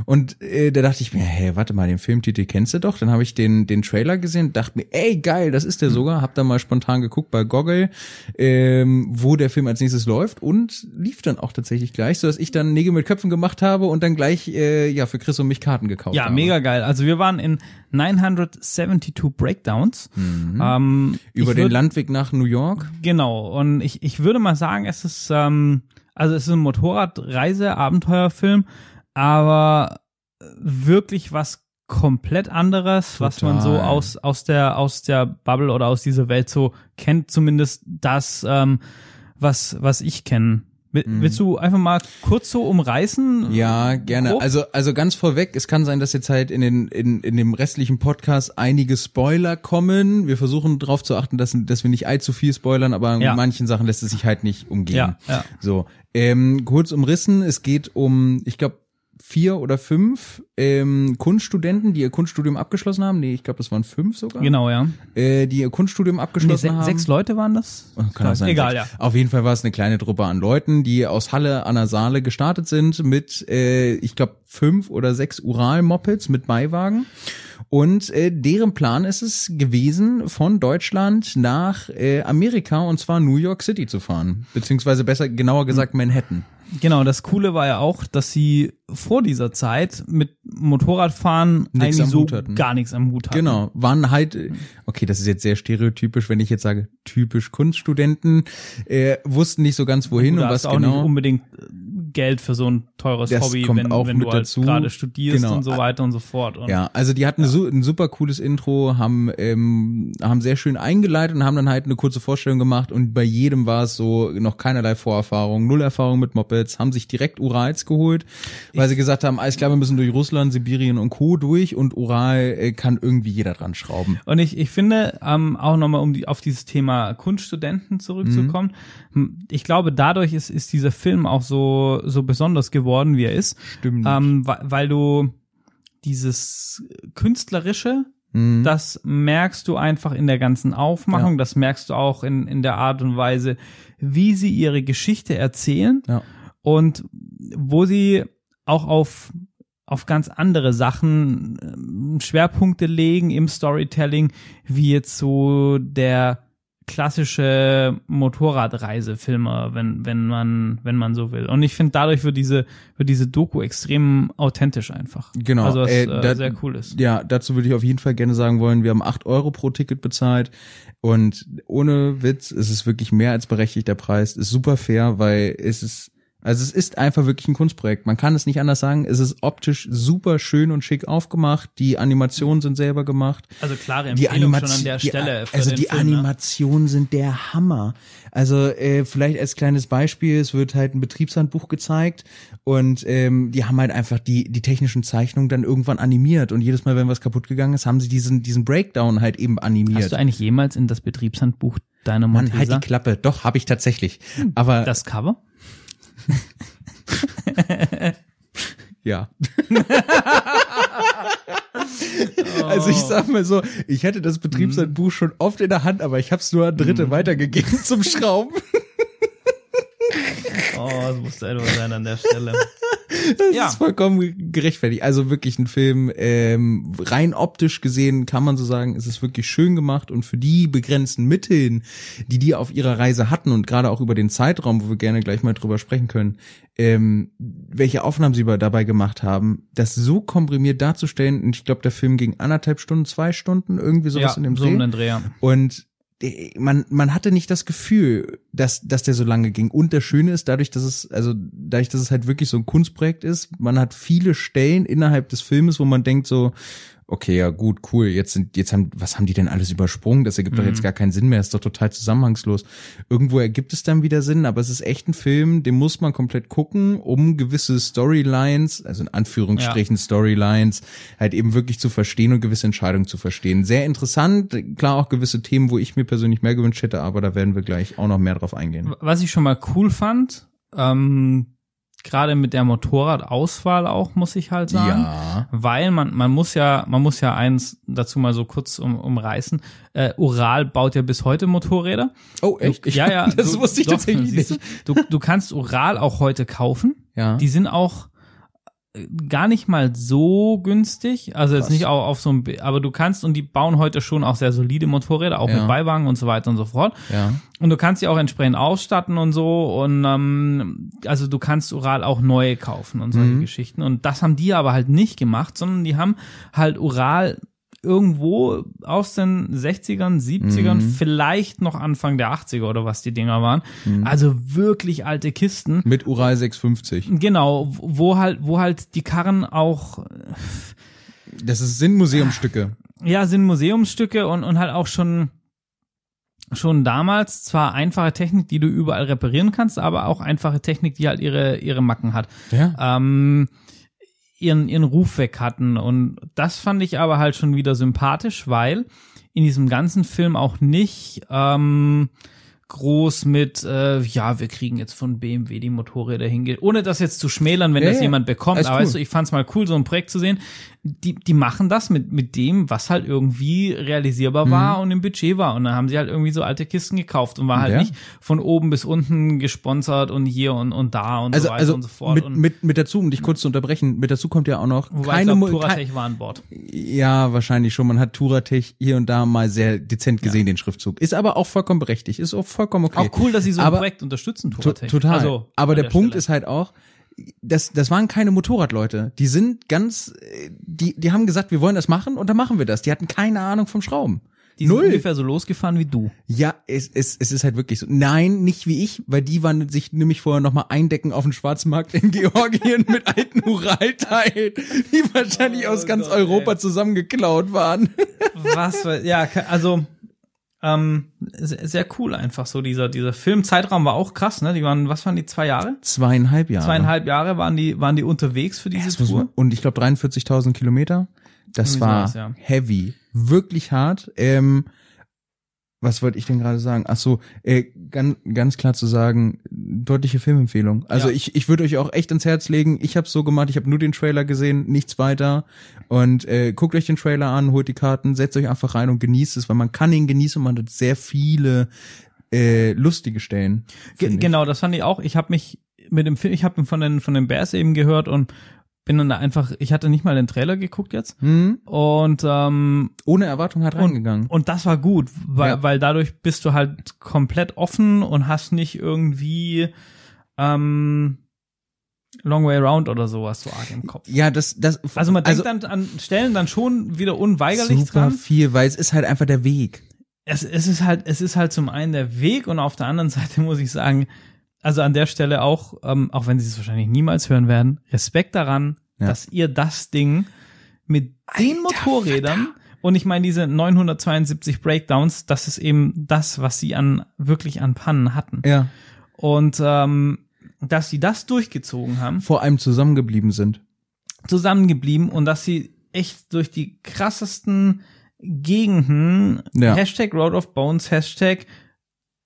Und äh, da dachte ich mir, hey, warte mal, den Filmtitel kennst du doch. Dann habe ich den, den Trailer gesehen, dachte mir, ey, geil, das ist der sogar. Hab dann mal spontan geguckt bei Goggle, ähm, wo der Film als nächstes läuft und lief dann auch tatsächlich gleich, so dass ich dann Nägel mit Köpfen gemacht habe und dann gleich äh, ja für Chris und mich Karten gekauft Ja, habe. mega geil. Also wir waren in 972 Breakdowns. Ähm, Mhm. Über ich den Landweg nach New York. Genau. Und ich, ich würde mal sagen, es ist, ähm, also es ist ein Motorradreise-Abenteuerfilm, aber wirklich was komplett anderes, was man so Total. aus, aus der, aus der Bubble oder aus dieser Welt so kennt, zumindest das, ähm, was, was ich kenne. Will- Willst du einfach mal kurz so umreißen? Mhm. Ja, gerne. Grob? Also, also ganz vorweg, es kann sein, dass jetzt halt in den, in, in dem restlichen Podcast einige Spoiler kommen. Wir versuchen darauf zu achten, dass, dass wir nicht allzu viel spoilern, aber Ja. manchen Sachen lässt es sich halt nicht umgehen. Ja, ja. So, ähm, kurz umrissen, es geht um, ich glaube, vier oder fünf ähm, Kunststudenten, die ihr Kunststudium abgeschlossen haben. Nee, ich glaube, das waren fünf sogar. Genau, ja. Äh, die ihr Kunststudium Nee, abgeschlossen se haben. sechs Leute waren das? Kann auch sein. Egal, sechs. ja. Auf jeden Fall war es eine kleine Truppe an Leuten, die aus Halle an der Saale gestartet sind mit, äh, ich glaube, fünf oder sechs Ural-Mopeds mit Beiwagen. Und äh, deren Plan ist es gewesen, von Deutschland nach äh, Amerika und zwar New York City zu fahren. Beziehungsweise besser, genauer gesagt Manhattan. Genau, das Coole war ja auch, dass sie vor dieser Zeit mit Motorradfahren Nix eigentlich so gar nichts am Hut hatten. Genau, waren halt, okay, das ist jetzt sehr stereotypisch, wenn ich jetzt sage, typisch Kunststudenten, äh, wussten nicht so ganz wohin und was auch genau. nicht unbedingt Geld für so ein teures Das Hobby, kommt wenn, auch wenn mit du halt dazu. gerade studierst Genau. und so weiter und so fort. Und Ja, also die hatten So, ein super cooles Intro, haben ähm, haben sehr schön eingeleitet und haben dann halt eine kurze Vorstellung gemacht und bei jedem war es so noch keinerlei Vorerfahrung, null Erfahrung mit Mopeds, haben sich direkt Urals geholt, weil sie gesagt haben, alles klar, wir müssen durch Russland, Sibirien und Co. durch und Ural äh, kann irgendwie jeder dran schrauben. Und ich, ich finde, ähm, auch nochmal, um die, auf dieses Thema Kunststudenten zurückzukommen, hm, ich glaube, dadurch ist, ist dieser Film auch so, so besonders geworden, wie er ist. Stimmt. Ähm, weil, weil du dieses Künstlerische, Mhm. das merkst du einfach in der ganzen Aufmachung, Ja. das merkst du auch in, in der Art und Weise, wie sie ihre Geschichte erzählen Ja. und wo sie auch auf auf ganz andere Sachen ähm, Schwerpunkte legen im Storytelling, wie jetzt so der klassische Motorradreisefilmer, wenn wenn man wenn man so will. Und ich finde dadurch wird diese wird diese Doku extrem authentisch einfach. Genau, Also was äh, da- sehr cool ist. Ja, dazu würde ich auf jeden Fall gerne sagen wollen, wir haben acht Euro pro Ticket bezahlt und ohne Witz, es ist wirklich mehr als berechtigter Preis, ist super fair, weil es ist, also es ist einfach wirklich ein Kunstprojekt. Man kann es nicht anders sagen. Es ist optisch super schön und schick aufgemacht. Die Animationen sind selber gemacht. Also klare Die Empfehlung Animation, schon an der die, Stelle. für also die Film, ne? Animationen sind der Hammer. Also äh, vielleicht als kleines Beispiel, es wird halt ein Betriebshandbuch gezeigt und ähm, die haben halt einfach die die technischen Zeichnungen dann irgendwann animiert und jedes Mal, wenn was kaputt gegangen ist, haben sie diesen diesen Breakdown halt eben animiert. Hast du eigentlich jemals in das Betriebshandbuch deiner Mann, Montesa halt die Klappe. Doch, habe ich tatsächlich. Aber das Cover? Ja. Also ich sag mal so, ich hätte das Betriebshandbuch schon oft in der Hand, aber ich habe es nur an Dritte weitergegeben zum Schrauben. Oh, das musste etwas sein an der Stelle. Das Ja. ist vollkommen gerechtfertigt. Also wirklich ein Film, ähm, rein optisch gesehen kann man so sagen, es ist wirklich schön gemacht und für die begrenzten Mitteln, die die auf ihrer Reise hatten und gerade auch über den Zeitraum, wo wir gerne gleich mal drüber sprechen können, ähm, welche Aufnahmen sie dabei gemacht haben, das so komprimiert darzustellen. Und ich glaube, der Film ging anderthalb Stunden, zwei Stunden, irgendwie sowas ja, in dem so Dreh. Dreh. ja. Und man, man hatte nicht das Gefühl, dass, dass der so lange ging. Und das Schöne ist, dadurch, dass es, also dadurch, dass es halt wirklich so ein Kunstprojekt ist, man hat viele Stellen innerhalb des Filmes, wo man denkt so, okay, ja gut, cool, jetzt sind, jetzt haben, was haben die denn alles übersprungen? Das ergibt Mhm. doch jetzt gar keinen Sinn mehr, ist doch total zusammenhangslos. Irgendwo ergibt es dann wieder Sinn, aber es ist echt ein Film, den muss man komplett gucken, um gewisse Storylines, also in Anführungsstrichen Storylines, halt eben wirklich zu verstehen und gewisse Entscheidungen zu verstehen. Sehr interessant, klar auch gewisse Themen, wo ich mir persönlich mehr gewünscht hätte, aber da werden wir gleich auch noch mehr drauf eingehen. Was ich schon mal cool fand, ähm, gerade mit der Motorradauswahl auch, muss ich halt sagen. Ja. Weil man, man muss ja, man muss ja eins dazu mal so kurz um, umreißen. Äh, Ural baut ja bis heute Motorräder. Oh, echt? Ich- ja, ja. Das du- wusste ich doch, tatsächlich nicht. Du, du, du kannst Ural auch heute kaufen. Ja. Die sind auch gar nicht mal so günstig, also jetzt Krass. nicht auch auf so ein, B- aber du kannst und die bauen heute schon auch sehr solide Motorräder, auch Ja. mit Beiwagen und so weiter und so fort. ja. Und du kannst sie auch entsprechend ausstatten und so und ähm, also du kannst Ural auch neu kaufen und solche Mhm. Geschichten und das haben die aber halt nicht gemacht, sondern die haben halt Ural irgendwo aus den 60ern, 70ern, Mhm. vielleicht noch Anfang der 80er oder was die Dinger waren. Mhm. Also wirklich alte Kisten. Mit Ural 650. Genau, wo halt, wo halt die Karren auch, Das ist, sind Museumstücke. ja, sind Museumsstücke und, und halt auch schon, schon damals zwar einfache Technik, die du überall reparieren kannst, aber auch einfache Technik, die halt ihre, ihre Macken hat. Ja. Ähm, ihren, ihren Ruf weg hatten. Und das fand ich aber halt schon wieder sympathisch, weil in diesem ganzen Film auch nicht ähm, groß mit, äh, ja, wir kriegen jetzt von BMW die Motorräder hingeht, ohne das jetzt zu schmälern, wenn Ja, das ja. jemand bekommt. Alles Aber cool. weißt du, ich fand's mal cool, so ein Projekt zu sehen. Die, die machen das mit, mit dem, was halt irgendwie realisierbar Mhm. war und im Budget war. Und dann haben sie halt irgendwie so alte Kisten gekauft und war halt Ja. nicht von oben bis unten gesponsert und hier und, und da und Also, so weiter also und so fort. mit, und, mit, mit dazu, um dich kurz zu unterbrechen, mit dazu kommt ja auch noch Wobei keine ich glaub, kein, Touratech war an Bord. Ja, wahrscheinlich schon. Man hat Touratech hier und da mal sehr dezent gesehen, den Schriftzug. Ist aber auch vollkommen berechtigt. Ist auch vollkommen okay. Auch cool, dass sie so ein Aber- Projekt unterstützen, To Touratech. total. Also, aber an der, Punkt Stelle. ist halt auch, das, das waren keine Motorradleute. Die sind ganz, die, die haben gesagt, wir wollen das machen und dann machen wir das. Die hatten keine Ahnung vom Schrauben. die sind Null. ungefähr so losgefahren wie du. Ja, es, es, es ist halt wirklich so. Nein, nicht wie ich, weil die waren sich nämlich vorher nochmal eindecken auf dem Schwarzmarkt in Georgien mit alten Uralteilen, die wahrscheinlich Oh aus ganz Gott, Europa ey. zusammengeklaut waren. Was, ja, also, ähm, sehr, sehr cool einfach so dieser, dieser Filmzeitraum war auch krass, ne? Die waren, was waren die, zwei Jahre? Zweieinhalb Jahre. Zweieinhalb Jahre waren die, waren die unterwegs für diese Das Tour. man, und ich glaube 43.000 Kilometer. Das war sowas, ja. heavy, wirklich hart. Ähm, was wollte ich denn gerade sagen? Ach so, äh, ganz, ganz klar zu sagen, deutliche Filmempfehlung. Also Ja. ich, ich würde euch auch echt ans Herz legen. Ich habe so gemacht, ich habe nur den Trailer gesehen, nichts weiter. Und äh, guckt euch den Trailer an, holt die Karten, setzt euch einfach rein und genießt es, weil man kann ihn genießen und man hat sehr viele äh, lustige Stellen. Ge genau, das fand ich auch. Ich habe mich mit dem Film, ich habe von den, von den Bears eben gehört und bin dann da einfach, ich hatte nicht mal den Trailer geguckt jetzt. Hm? Und ähm, Ohne Erwartung hat reingegangen. Und das war gut, weil, Ja. weil dadurch bist du halt komplett offen und hast nicht irgendwie ähm, Long Way Round oder sowas so arg im Kopf. Ja, das, das, Also man denkt dann an Stellen dann schon wieder unweigerlich super dran. viel, weil es ist halt einfach der Weg. Es, es ist halt, es ist halt zum einen der Weg und auf der anderen Seite muss ich sagen, also an der Stelle auch, ähm, auch wenn sie es wahrscheinlich niemals hören werden, Respekt daran, Ja. dass ihr das Ding mit den Motorrädern und ich meine diese 972 Breakdowns, das ist eben das, was sie an wirklich an Pannen hatten. Ja. Und ähm, dass sie das durchgezogen haben, Vor allem zusammengeblieben sind. zusammengeblieben und dass sie echt durch die krassesten Gegenden, Ja. Hashtag Road of Bones, Hashtag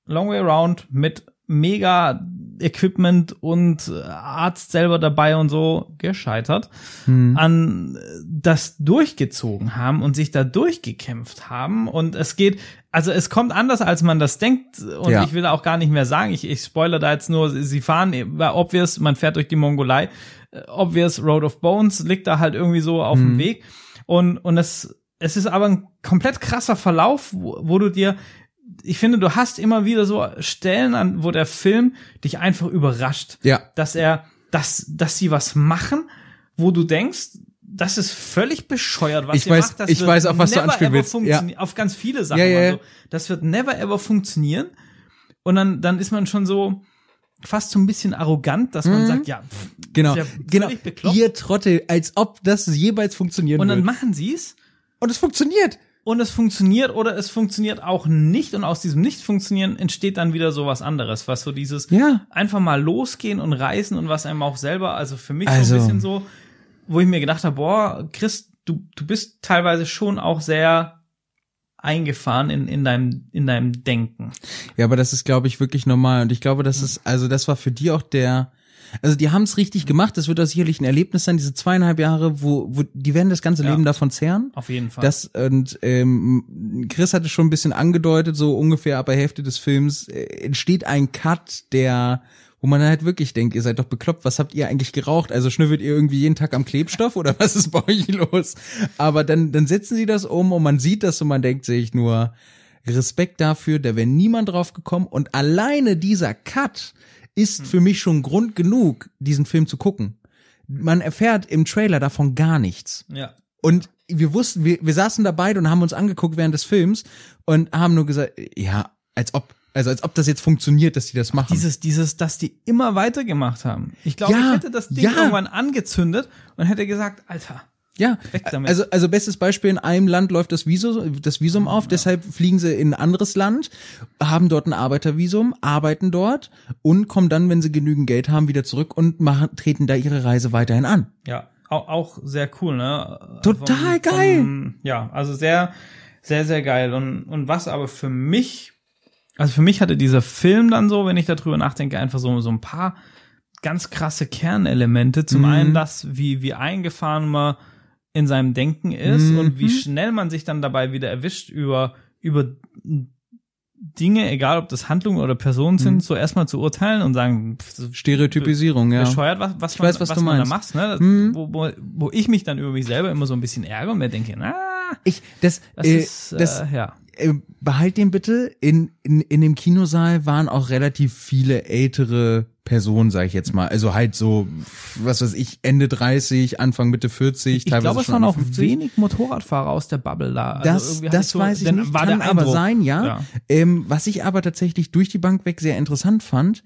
Long Way Round mit mega Equipment und äh, Arzt selber dabei und so gescheitert, Hm. an äh, das durchgezogen haben und sich da durchgekämpft haben und es geht, also es kommt anders, als man das denkt und Ja. ich will auch gar nicht mehr sagen, ich, ich spoiler da jetzt nur, sie fahren, war obvious, man fährt durch die Mongolei, äh, obvious Road of Bones liegt da halt irgendwie so auf dem Mhm. Weg und, und es, es ist aber ein komplett krasser Verlauf, wo, wo du dir ich finde, du hast immer wieder so Stellen, an, wo der Film dich einfach überrascht Ja. dass er, dass, dass sie was machen, wo du denkst, das ist völlig bescheuert, was Ich ihr weiß- macht. Das ich wird weiß, auf was du anspielen willst. funktionieren. Auf ganz viele Sachen. Ja, ja, ja. Also, das wird never ever funktionieren. Und dann, dann ist man schon so fast so ein bisschen arrogant, dass man Mhm. sagt, ja, pff, Genau, ja genau. bekloppt. Ihr Trottel, als ob das jemals funktionieren und dann würde. machen sie es Und es funktioniert. Und es funktioniert oder es funktioniert auch nicht und aus diesem Nicht-Funktionieren entsteht dann wieder so was anderes, was so dieses Ja. einfach mal losgehen und reisen und was einem auch selber, also für mich so Also- ein bisschen so, wo ich mir gedacht habe, boah, Chris, du, du bist teilweise schon auch sehr eingefahren in, in deinem, in deinem Denken. Ja, aber das ist, glaube ich, wirklich normal. Und ich glaube, das ist, also das war für die auch der, also die haben es richtig gemacht. Das wird auch sicherlich ein Erlebnis sein, diese zweieinhalb Jahre, wo, wo die werden das ganze Ja. Leben davon zehren. Auf jeden Fall. Das und ähm, Chris hatte schon ein bisschen angedeutet, so ungefähr ab der Hälfte des Films äh, entsteht ein Cut, der wo man halt wirklich denkt, ihr seid doch bekloppt, was habt ihr eigentlich geraucht? Also schnüffelt ihr irgendwie jeden Tag am Klebstoff oder was ist bei euch los? Aber dann, dann setzen sie das um und man sieht das und man denkt sich nur, Respekt dafür, da wäre niemand drauf gekommen und alleine dieser Cut ist für mich schon Grund genug, diesen Film zu gucken. Man erfährt im Trailer davon gar nichts. ja. Und wir wussten, wir, wir saßen da beide und haben uns angeguckt während des Films und haben nur gesagt, ja, als ob, also als ob das jetzt funktioniert, dass die das machen. Dieses, dieses, dass die immer weitergemacht haben. Ich glaube, Ja, ich hätte das Ding ja. irgendwann angezündet und hätte gesagt, Alter, ja, also, also bestes Beispiel, in einem Land läuft das Visum, das Visum auf, deshalb fliegen sie in ein anderes Land, haben dort ein Arbeitervisum, arbeiten dort und kommen dann, wenn sie genügend Geld haben, wieder zurück und machen, treten da ihre Reise weiterhin an. Ja, auch, auch sehr cool, ne? Total geil. ja, also sehr, sehr, sehr geil. Und, und was aber für mich, also für mich hatte dieser Film dann so, wenn ich darüber nachdenke, einfach so, so ein paar ganz krasse Kernelemente. Zum Mhm. einen das, wie, wie eingefahren man in seinem Denken ist Mhm. und wie schnell man sich dann dabei wieder erwischt über, über Dinge, egal ob das Handlungen oder Personen sind, Mhm. so erstmal zu urteilen und sagen, pff, Stereotypisierung, ja. bescheuert, was, was, Ich man, weiß, was was du man da macht, ne? Mhm. wo, wo, wo ich mich dann über mich selber immer so ein bisschen ärgere und mir denke, na, Ich, das, das äh, ist, das, äh, ja. äh, behalt den bitte. In, in, in dem Kinosaal waren auch relativ viele ältere Personen, sag ich jetzt mal. Also halt so, was weiß ich, Ende 30, Anfang Mitte 40, Ich teilweise glaube, es waren auch 50. wenig Motorradfahrer aus der Bubble da. Also Das, das so- weiß ich nicht, war kann aber sein, ja. Ja. Ähm, was ich aber tatsächlich durch die Bank weg sehr interessant fand,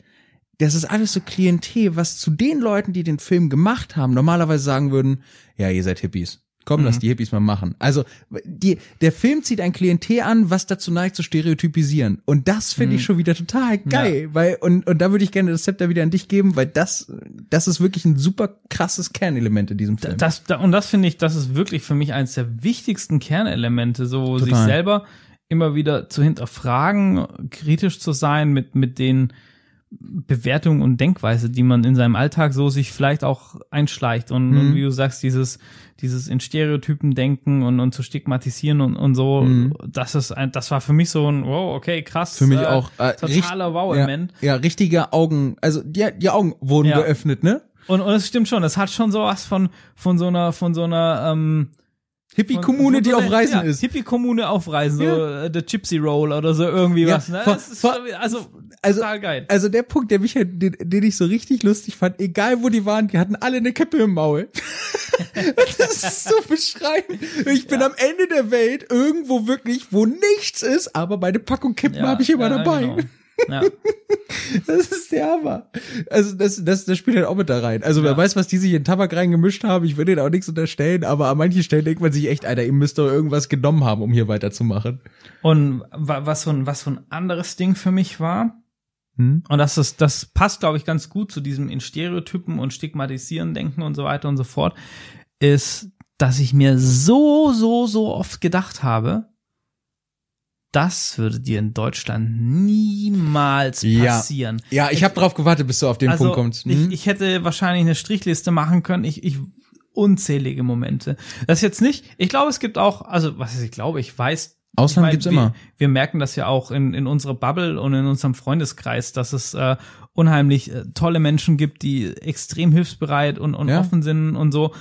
das ist alles so Klientel, was zu den Leuten, die den Film gemacht haben, normalerweise sagen würden, ja, ihr seid Hippies. Komm, Mhm. lass die Hippies mal machen. Also die, der Film zieht ein Klientel an, was dazu neigt zu stereotypisieren. Und das finde ich Mhm. schon wieder total geil. Weil, und, und da würde ich gerne das Zepter wieder an dich geben, weil das, das ist wirklich ein super krasses Kernelement in diesem Film. Das, da, und das finde ich, das ist wirklich für mich eines der wichtigsten Kernelemente, so sich Total. selber immer wieder zu hinterfragen, kritisch zu sein mit, mit den Bewertungen und Denkweise, die man in seinem Alltag so sich vielleicht auch einschleicht und, Mhm. und wie du sagst, dieses, dieses in Stereotypen denken und, und zu stigmatisieren und, und so, Mhm. das ist ein, das war für mich so ein, wow, okay, krass. Für mich äh, auch, äh, totaler Wow-Element. Ja, ja, richtige Augen, also die, die Augen wurden Ja. geöffnet, ne? Und, und es stimmt schon, es hat schon so was von, von so einer, von so einer, ähm, Hippie-Kommune, die auf Reisen ja, ist. Hippie-Kommune auf Reisen, so Ja. äh, der Gypsy Roll oder so irgendwie Ja, was. Ne? vor- vor- also, also- total geil. Also der Punkt, der mich halt, den, den ich so richtig lustig fand, egal wo die waren, die hatten alle eine Kippe im Maul. das ist so beschreibend. Ich bin am Ende der Welt irgendwo wirklich, wo nichts ist, aber meine Packung Kippen Ja, habe ich immer ja, dabei. genau. Ja. Das ist der Hammer. Also das, das, das spielt halt auch mit da rein. Also wer Ja. weiß, was die sich in Tabak reingemischt haben, ich würde denen auch nichts unterstellen, aber an manchen Stellen denkt man sich echt, Alter, ihr müsst doch irgendwas genommen haben, um hier weiterzumachen. Und wa- was so ein, was so ein anderes Ding für mich war, Hm? und das ist, das passt, glaube ich, ganz gut zu diesem in Stereotypen und Stigmatisieren denken und so weiter und so fort, ist, dass ich mir so, so, so oft gedacht habe, das würde dir in Deutschland niemals Ja. passieren. Ja, ich habe drauf gewartet, bis du auf den also, Punkt kommst. Hm? Ich, ich hätte wahrscheinlich eine Strichliste machen können. Ich, ich unzählige Momente. Das jetzt nicht. Ich glaube, es gibt auch, also was ist, ich glaube, ich weiß. Ausland ich gibt's wir, immer. Wir merken das ja auch in, in unserer Bubble und in unserem Freundeskreis, dass es äh, unheimlich äh, tolle Menschen gibt, die extrem hilfsbereit und, und Ja. offen sind und so.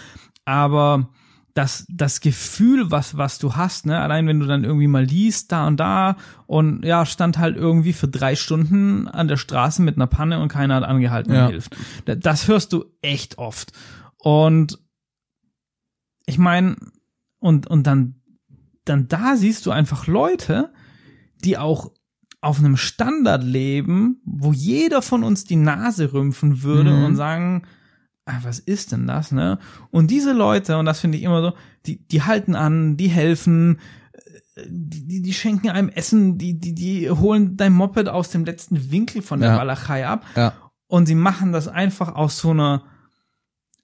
Aber das, das Gefühl, was, was du hast, ne, allein wenn du dann irgendwie mal liest, da und da, und ja, stand halt irgendwie für drei Stunden an der Straße mit einer Panne und keiner hat angehalten Ja. und hilft. Da- Das hörst du echt oft. Und ich meine, und, und dann, dann da siehst du einfach Leute, die auch auf einem Standard leben, wo jeder von uns die Nase rümpfen würde Mhm. und sagen, ah, was ist denn das, ne? Und diese Leute, und das finde ich immer so, die, die halten an, die helfen, die, die, die schenken einem Essen, die, die, die holen dein Moped aus dem letzten Winkel von der Ja. Walachei ab. Ja. Und sie machen das einfach aus so einer,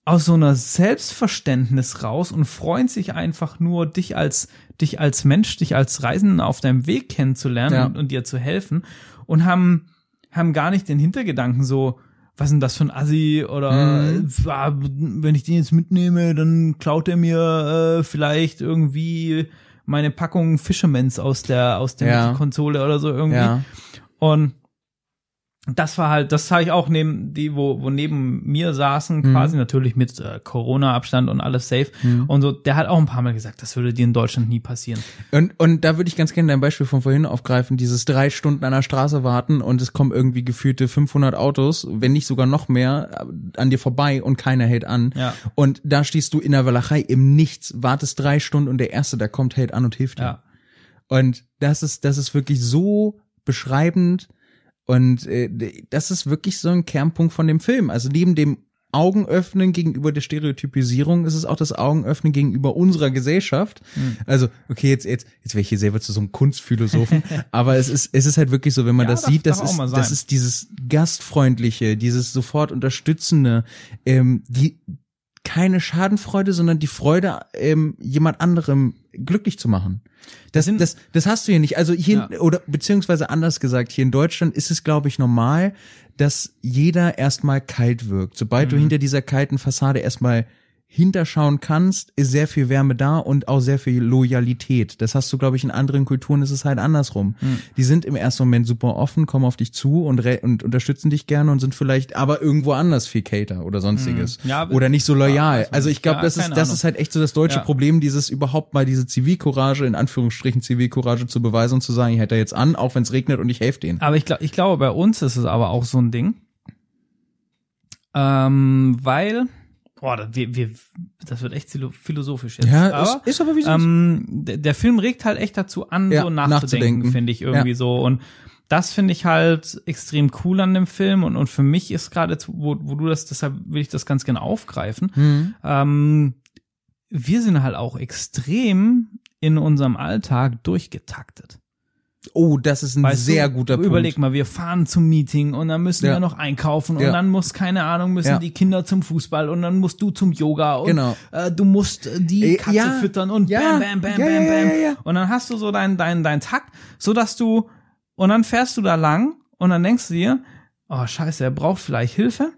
aus so einer Selbstverständnis raus und freuen sich einfach nur, dich als, dich als Mensch, dich als Reisenden auf deinem Weg kennenzulernen Ja. und, und dir zu helfen und haben, haben gar nicht den Hintergedanken so, was ist denn das für ein Assi oder Mhm. ah, wenn ich den jetzt mitnehme, dann klaut er mir äh, vielleicht irgendwie meine Packung Fishermans aus der aus der Ja. Konsole oder so irgendwie. Ja. Und das war halt, das habe ich auch neben die, wo, wo neben mir saßen, Mhm. quasi natürlich mit äh, Corona-Abstand und alles safe. Und so, der hat auch ein paar Mal gesagt, das würde dir in Deutschland nie passieren. Und, und da würde ich ganz gerne dein Beispiel von vorhin aufgreifen, dieses drei Stunden an der Straße warten und es kommen irgendwie gefühlte 500 Autos, wenn nicht sogar noch mehr, äh, an dir vorbei und keiner hält an. Ja. Und da stehst du in der Walachei im Nichts, wartest drei Stunden und der Erste, der kommt, hält an und hilft dir. Ja. Und das ist, das ist wirklich so beschreibend und äh, das ist wirklich so ein Kernpunkt von dem Film. Also neben dem Augenöffnen gegenüber der Stereotypisierung ist es auch das Augenöffnen gegenüber unserer Gesellschaft. Also, okay, jetzt, jetzt, jetzt wäre ich hier selber zu so einem Kunstphilosophen, aber es ist, es ist halt wirklich so, wenn man Ja, das darf- sieht, das ist, das ist dieses Gastfreundliche, dieses sofort Unterstützende, ähm, die, keine Schadenfreude, sondern die Freude, ähm, jemand anderem glücklich zu machen. Das, sind- das, das hast du hier nicht. Also hier, Ja. oder beziehungsweise anders gesagt, hier in Deutschland ist es, glaube ich, normal, dass jeder erstmal kalt wirkt. Sobald du Mhm. hinter dieser kalten Fassade erstmal hinterschauen kannst, ist sehr viel Wärme da und auch sehr viel Loyalität. Das hast du, glaube ich, in anderen Kulturen ist es halt andersrum. Mhm. Die sind im ersten Moment super offen, kommen auf dich zu und, und unterstützen dich gerne und sind vielleicht aber irgendwo anders viel kälter oder sonstiges. Mhm. Ja, oder nicht so loyal. man also ich glaube, Ja, das ist, das Ahnung. ist halt echt so das deutsche Ja. Problem, dieses überhaupt mal diese Zivilcourage, in Anführungsstrichen Zivilcourage zu beweisen und zu sagen, ich hätte da jetzt an, auch wenn es regnet und ich helfe denen. Aber ich, glaub, ich glaube, bei uns ist es aber auch so ein Ding. Ähm, weil, boah, da- wir, wir, das wird echt philo- philosophisch jetzt. Ja, aber, ist, ist aber wie so. ähm, der, der Film regt halt echt dazu an, Ja, so nachzudenken, nachzudenken. finde ich irgendwie so. Und das finde ich halt extrem cool an dem Film. Und, und für mich ist gerade, wo, wo du das, deshalb will ich das ganz gerne aufgreifen. Mhm. Ähm, wir sind halt auch extrem in unserem Alltag durchgetaktet. Oh, das ist ein Weißt sehr du, guter Punkt. Überleg mal, wir fahren zum Meeting und dann müssen Ja. wir noch einkaufen und Ja. dann muss, keine Ahnung, müssen Ja. die Kinder zum Fußball und dann musst du zum Yoga und Genau. äh, du musst äh, die Äh, Katze füttern und bam, bam, bam, bam, bam. Und dann hast du so deinen dein, dein Takt, so dass du, und dann fährst du da lang und dann denkst du dir, oh scheiße, er braucht vielleicht Hilfe.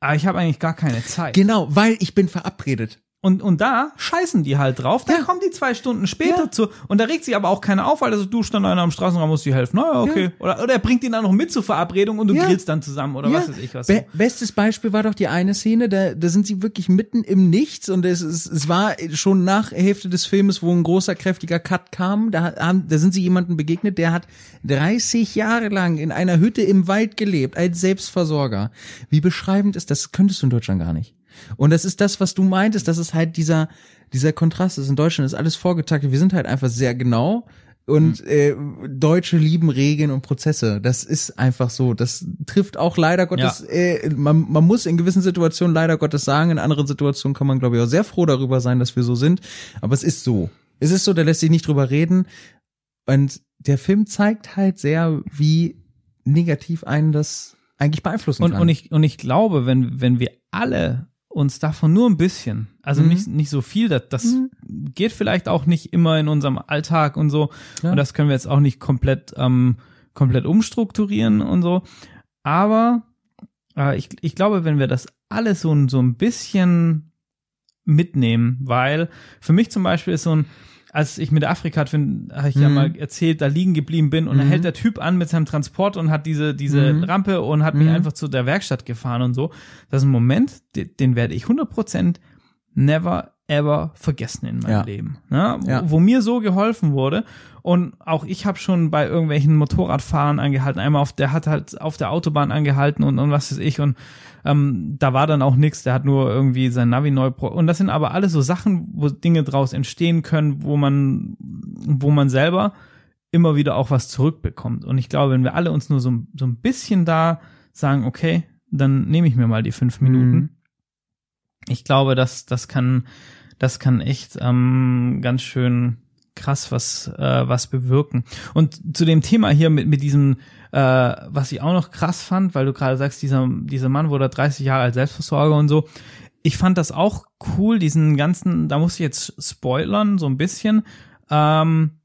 Aber ich habe eigentlich gar keine Zeit. Genau, weil ich bin verabredet. Und, und da scheißen die halt drauf. Dann Ja. kommen die zwei Stunden später Ja. zu. Und da regt sich aber auch keiner auf, weil also du stand einer am Straßenrand, musst du helfen. Naja, okay. Oder, oder er bringt ihn dann noch mit zur Verabredung und du Ja. grillst dann zusammen oder was weiß ich was. Be bestes Beispiel war doch die eine Szene, da, da sind sie wirklich mitten im Nichts und es, ist, es war schon nach Hälfte des Filmes, wo ein großer, kräftiger Cut kam, da, haben, da sind sie jemandem begegnet, der hat 30 Jahre lang in einer Hütte im Wald gelebt, als Selbstversorger. Wie beschreibend ist das? Das könntest du in Deutschland gar nicht. Und das ist das, was du meintest, das ist halt dieser, dieser Kontrast ist. In Deutschland ist alles vorgetaktet, wir sind halt einfach sehr genau. Und äh, Deutsche lieben Regeln und Prozesse. Das ist einfach so. Das trifft auch leider Gottes. Äh, man, man muss in gewissen Situationen leider Gottes sagen. In anderen Situationen kann man, glaube ich, auch sehr froh darüber sein, dass wir so sind. Aber es ist so. Es ist so, da lässt sich nicht drüber reden. Und der Film zeigt halt sehr, wie negativ einen das eigentlich beeinflussen Und, kann. und, ich, und ich glaube, wenn, wenn wir alle uns davon nur ein bisschen, also Mhm. nicht, nicht so viel, das, das geht vielleicht auch nicht immer in unserem Alltag und so. Ja. Und das können wir jetzt auch nicht komplett, ähm, komplett umstrukturieren und so. Aber äh, ich, ich glaube, wenn wir das alles so, so ein bisschen mitnehmen, weil für mich zum Beispiel ist so ein, als ich mit der Afrika habe ich ja Mhm. mal erzählt, da liegen geblieben bin und da Mhm. hält der Typ an mit seinem Transport und hat diese, diese Mhm. Rampe und hat mich Mhm. einfach zu der Werkstatt gefahren und so. Das ist ein Moment, den, den werde ich 100% never ever vergessen in meinem Ja. Leben. Ne? Wo, Ja. wo mir so geholfen wurde. Und auch ich habe schon bei irgendwelchen Motorradfahrern angehalten. Einmal auf der hat halt auf der Autobahn angehalten und, und was weiß ich. Und ähm, da war dann auch nichts. Der hat nur irgendwie sein Navi neu. Pro und das sind aber alles so Sachen, wo Dinge draus entstehen können, wo man, wo man selber immer wieder auch was zurückbekommt. Und ich glaube, wenn wir alle uns nur so, so ein bisschen da sagen, okay, dann nehme ich mir mal die fünf Minuten. Mhm. Ich glaube, das, das kann, das kann echt ähm, ganz schön krass was, äh, was bewirken. Und zu dem Thema hier mit, mit diesem, äh, was ich auch noch krass fand, weil du gerade sagst, dieser, dieser Mann wurde 30 Jahre als Selbstversorger und so. Ich fand das auch cool, diesen ganzen, da muss ich jetzt spoilern, so ein bisschen, ähm,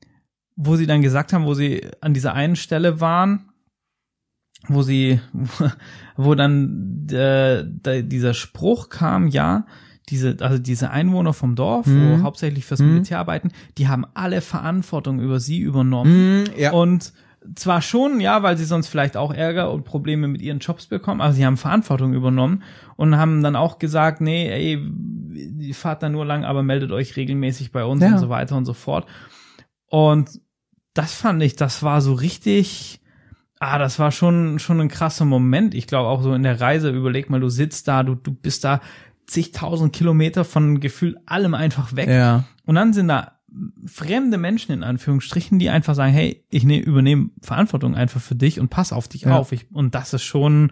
wo sie dann gesagt haben, wo sie an dieser einen Stelle waren, wo sie, wo dann äh, dieser Spruch kam, ja, diese, also diese Einwohner vom Dorf, Mhm. wo hauptsächlich fürs Mhm. Militär arbeiten, die haben alle Verantwortung über sie übernommen. Mhm, ja. Und zwar schon, ja, weil sie sonst vielleicht auch Ärger und Probleme mit ihren Jobs bekommen, aber sie haben Verantwortung übernommen und haben dann auch gesagt, nee, ey, fahrt da nur lang, aber meldet euch regelmäßig bei uns Ja. und so weiter und so fort. Und das fand ich, das war so richtig, ah, das war schon, schon ein krasser Moment. Ich glaube auch so in der Reise, überleg mal, du sitzt da, du, du bist da zigtausend Kilometer von Gefühl allem einfach weg. ja. Und dann sind da fremde Menschen in Anführungsstrichen, die einfach sagen, hey, ich ne, übernehme Verantwortung einfach für dich und pass auf dich Ja. auf. Ich, und das ist schon,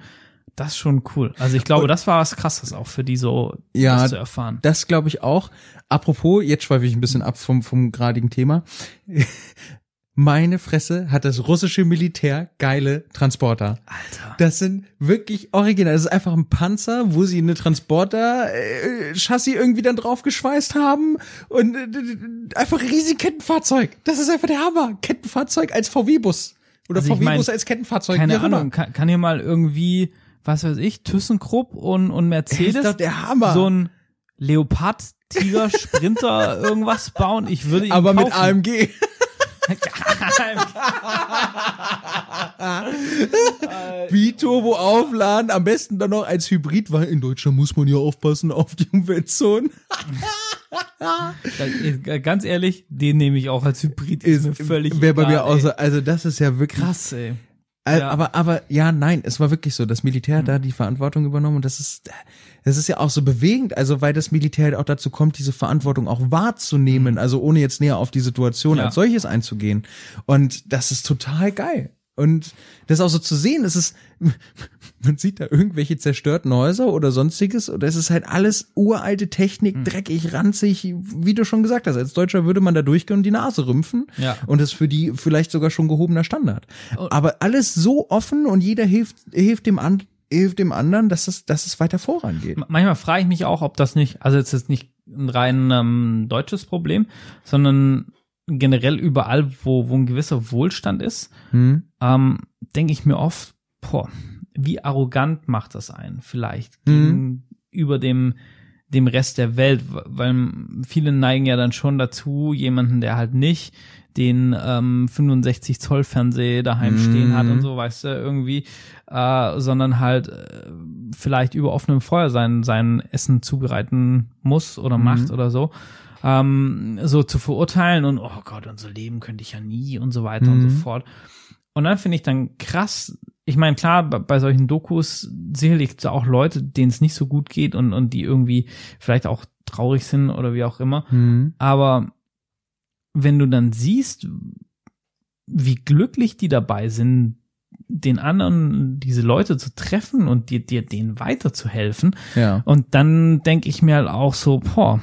das ist schon cool. Also ich glaube, das war was krasses auch für die so Ja, das zu erfahren. Das glaube ich auch. Apropos, jetzt schweife ich ein bisschen ab vom, vom gradigen Thema. Meine Fresse hat das russische Militär geile Transporter. Alter. Das sind wirklich original. Das ist einfach ein Panzer, wo sie eine Transporter-Chassis irgendwie dann draufgeschweißt haben und äh, einfach riesig Kettenfahrzeug. Das ist einfach der Hammer. Kettenfahrzeug als VW-Bus. Oder Also VW-Bus als Kettenfahrzeug. Keine. Ahnung, kann, kann hier mal irgendwie, was weiß ich, ThyssenKrupp und, und Das ist Mercedes doch der Hammer. so ein Leopard, Tiger, Sprinter irgendwas bauen? Ich würde ihn aber mit kaufen. AMG. Biturbo aufladen, am besten dann noch als Hybrid, weil in Deutschland muss man ja aufpassen auf die Umweltzonen. Äh, Ganz ehrlich, den nehme ich auch als Hybrid. Ist, mir völlig Wäre bei mir auch so, also das ist ja wirklich krass, ey. Ja. Aber, aber ja, nein, es war wirklich so. Das Militär hat da die Verantwortung übernommen und das ist, das ist ja auch so bewegend, also weil das Militär halt auch dazu kommt, diese Verantwortung auch wahrzunehmen, also ohne jetzt näher auf die Situation Ja. als solches einzugehen. Und das ist total geil. Und das auch so zu sehen, es ist, man sieht da irgendwelche zerstörten Häuser oder sonstiges, oder es ist halt alles uralte Technik, dreckig, ranzig, wie du schon gesagt hast. Als Deutscher würde man da durchgehen und die Nase rümpfen. Ja. Und das ist für die vielleicht sogar schon gehobener Standard. Und- Aber alles so offen und jeder hilft, hilft dem an, hilft dem anderen, dass es, dass es weiter vorangeht. Manchmal frage ich mich auch, ob das nicht, also jetzt ist nicht ein rein ähm, deutsches Problem, sondern generell überall, wo, wo ein gewisser Wohlstand ist, Hm? ähm, denke ich mir oft, boah, wie arrogant macht das einen vielleicht Mhm. gegenüber dem dem Rest der Welt, weil viele neigen ja dann schon dazu, jemanden, der halt nicht den ähm, 65 Zoll Fernseher daheim Mhm. stehen hat und so, weißt du, irgendwie, äh, sondern halt äh, vielleicht über offenem Feuer sein sein Essen zubereiten muss oder Mhm. macht oder so, ähm, so zu verurteilen und oh Gott, unser Leben könnte ich ja nie und so weiter und Mhm. so fort. Und dann finde ich dann krass, ich meine, klar, bei, solchen Dokus sicherlich auch Leute, denen es nicht so gut geht und, und die irgendwie vielleicht auch traurig sind oder wie auch immer. Hm. Aber wenn du dann siehst, wie glücklich die dabei sind, den anderen, diese Leute zu treffen und dir, dir denen weiterzuhelfen, Ja. und dann denke ich mir halt auch so, boah,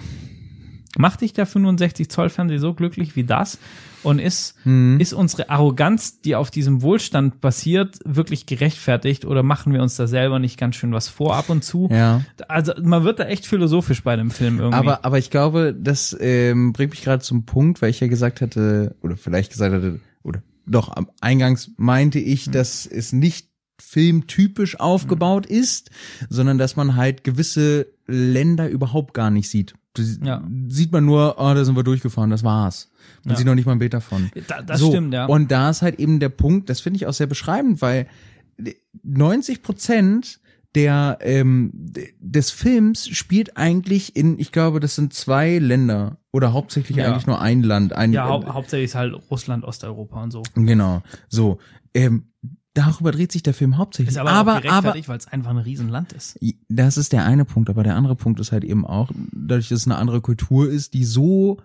macht dich der 65 Zoll Fernseher so glücklich wie das? Und ist, Hm. ist unsere Arroganz, die auf diesem Wohlstand basiert, wirklich gerechtfertigt oder machen wir uns da selber nicht ganz schön was vor ab und zu? Ja. Also man wird da echt philosophisch bei dem Film irgendwie. Aber, aber ich glaube, das ähm, bringt mich gerade zum Punkt, weil ich ja gesagt hatte, oder vielleicht gesagt hatte, oder doch, am Eingangs meinte ich, Hm. dass es nicht filmtypisch aufgebaut ist, sondern dass man halt gewisse Länder überhaupt gar nicht sieht. Ja. Sieht man nur, oh, da sind wir durchgefahren, das war's. Man Ja. sieht noch nicht mal ein Bild davon. Da- das so, stimmt, ja. Und da ist halt eben der Punkt, das finde ich auch sehr beschreibend, weil 90 Prozent der ähm, des Films spielt eigentlich in, ich glaube, das sind zwei Länder oder hauptsächlich Ja. eigentlich nur ein Land. Ein, ja, hau hauptsächlich ist halt Russland, Osteuropa und so. genau. So, ähm, darüber dreht sich der Film hauptsächlich. Ist aber, aber, gerechtfertigt, weil es einfach ein Riesenland ist. das ist der eine Punkt, aber der andere Punkt ist halt eben auch, dadurch, dass es eine andere Kultur ist, die so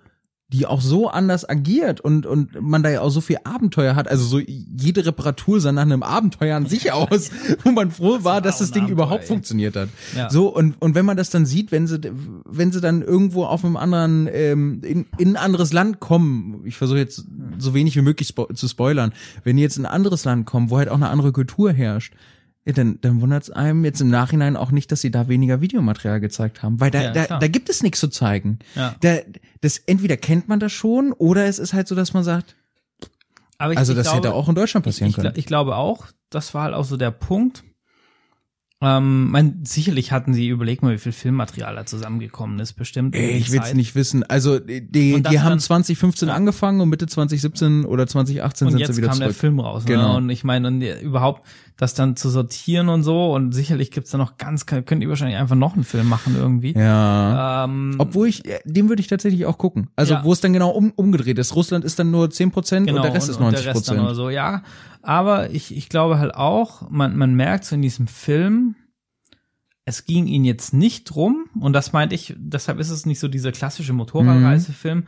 die auch so anders agiert und, und man da ja auch so viel Abenteuer hat. Also so jede Reparatur sah nach einem Abenteuer an sich aus, wo man froh war, war dass das Ding Abenteuer, überhaupt ey. funktioniert hat. Ja. So, und, und wenn man das dann sieht, wenn sie, wenn sie dann irgendwo auf einem anderen, ähm, in, in ein anderes Land kommen, ich versuche jetzt so wenig wie möglich spo zu spoilern, wenn die jetzt in ein anderes Land kommen, wo halt auch eine andere Kultur herrscht, ja, dann, dann wundert es einem jetzt im Nachhinein auch nicht, dass sie da weniger Videomaterial gezeigt haben, weil da, Ja, da, da gibt es nichts zu zeigen. Ja. Da, das entweder kennt man das schon oder es ist halt so, dass man sagt, Aber ich, also ich das glaube, hätte auch in Deutschland passieren ich, können. Ich, glaube auch, das war halt auch so der Punkt. Ähm, mein, sicherlich hatten sie überlegt mal, wie viel Filmmaterial da zusammengekommen ist, bestimmt. Ey, ich will's Zeit. nicht wissen. Also die, die haben dann- 2015 Ja. angefangen und Mitte 2017 oder 2018 Und sind sie wieder kam der zurück. Film raus. Genau. Ne? Und ich meine, und überhaupt das dann zu sortieren und so. Und sicherlich gibt's da noch ganz, könnt ihr wahrscheinlich einfach noch einen Film machen irgendwie. Ja. Ähm, Obwohl ich, äh, den würde ich tatsächlich auch gucken. Also Ja. wo es dann genau um, umgedreht ist. Russland ist dann nur 10% genau, und der Rest ist 90%. der Rest dann oder so, ja. Aber ich, ich glaube halt auch, man, man merkt so in diesem Film, es ging ihnen jetzt nicht drum, und das meinte ich, deshalb ist es nicht so dieser klassische Motorradreisefilm,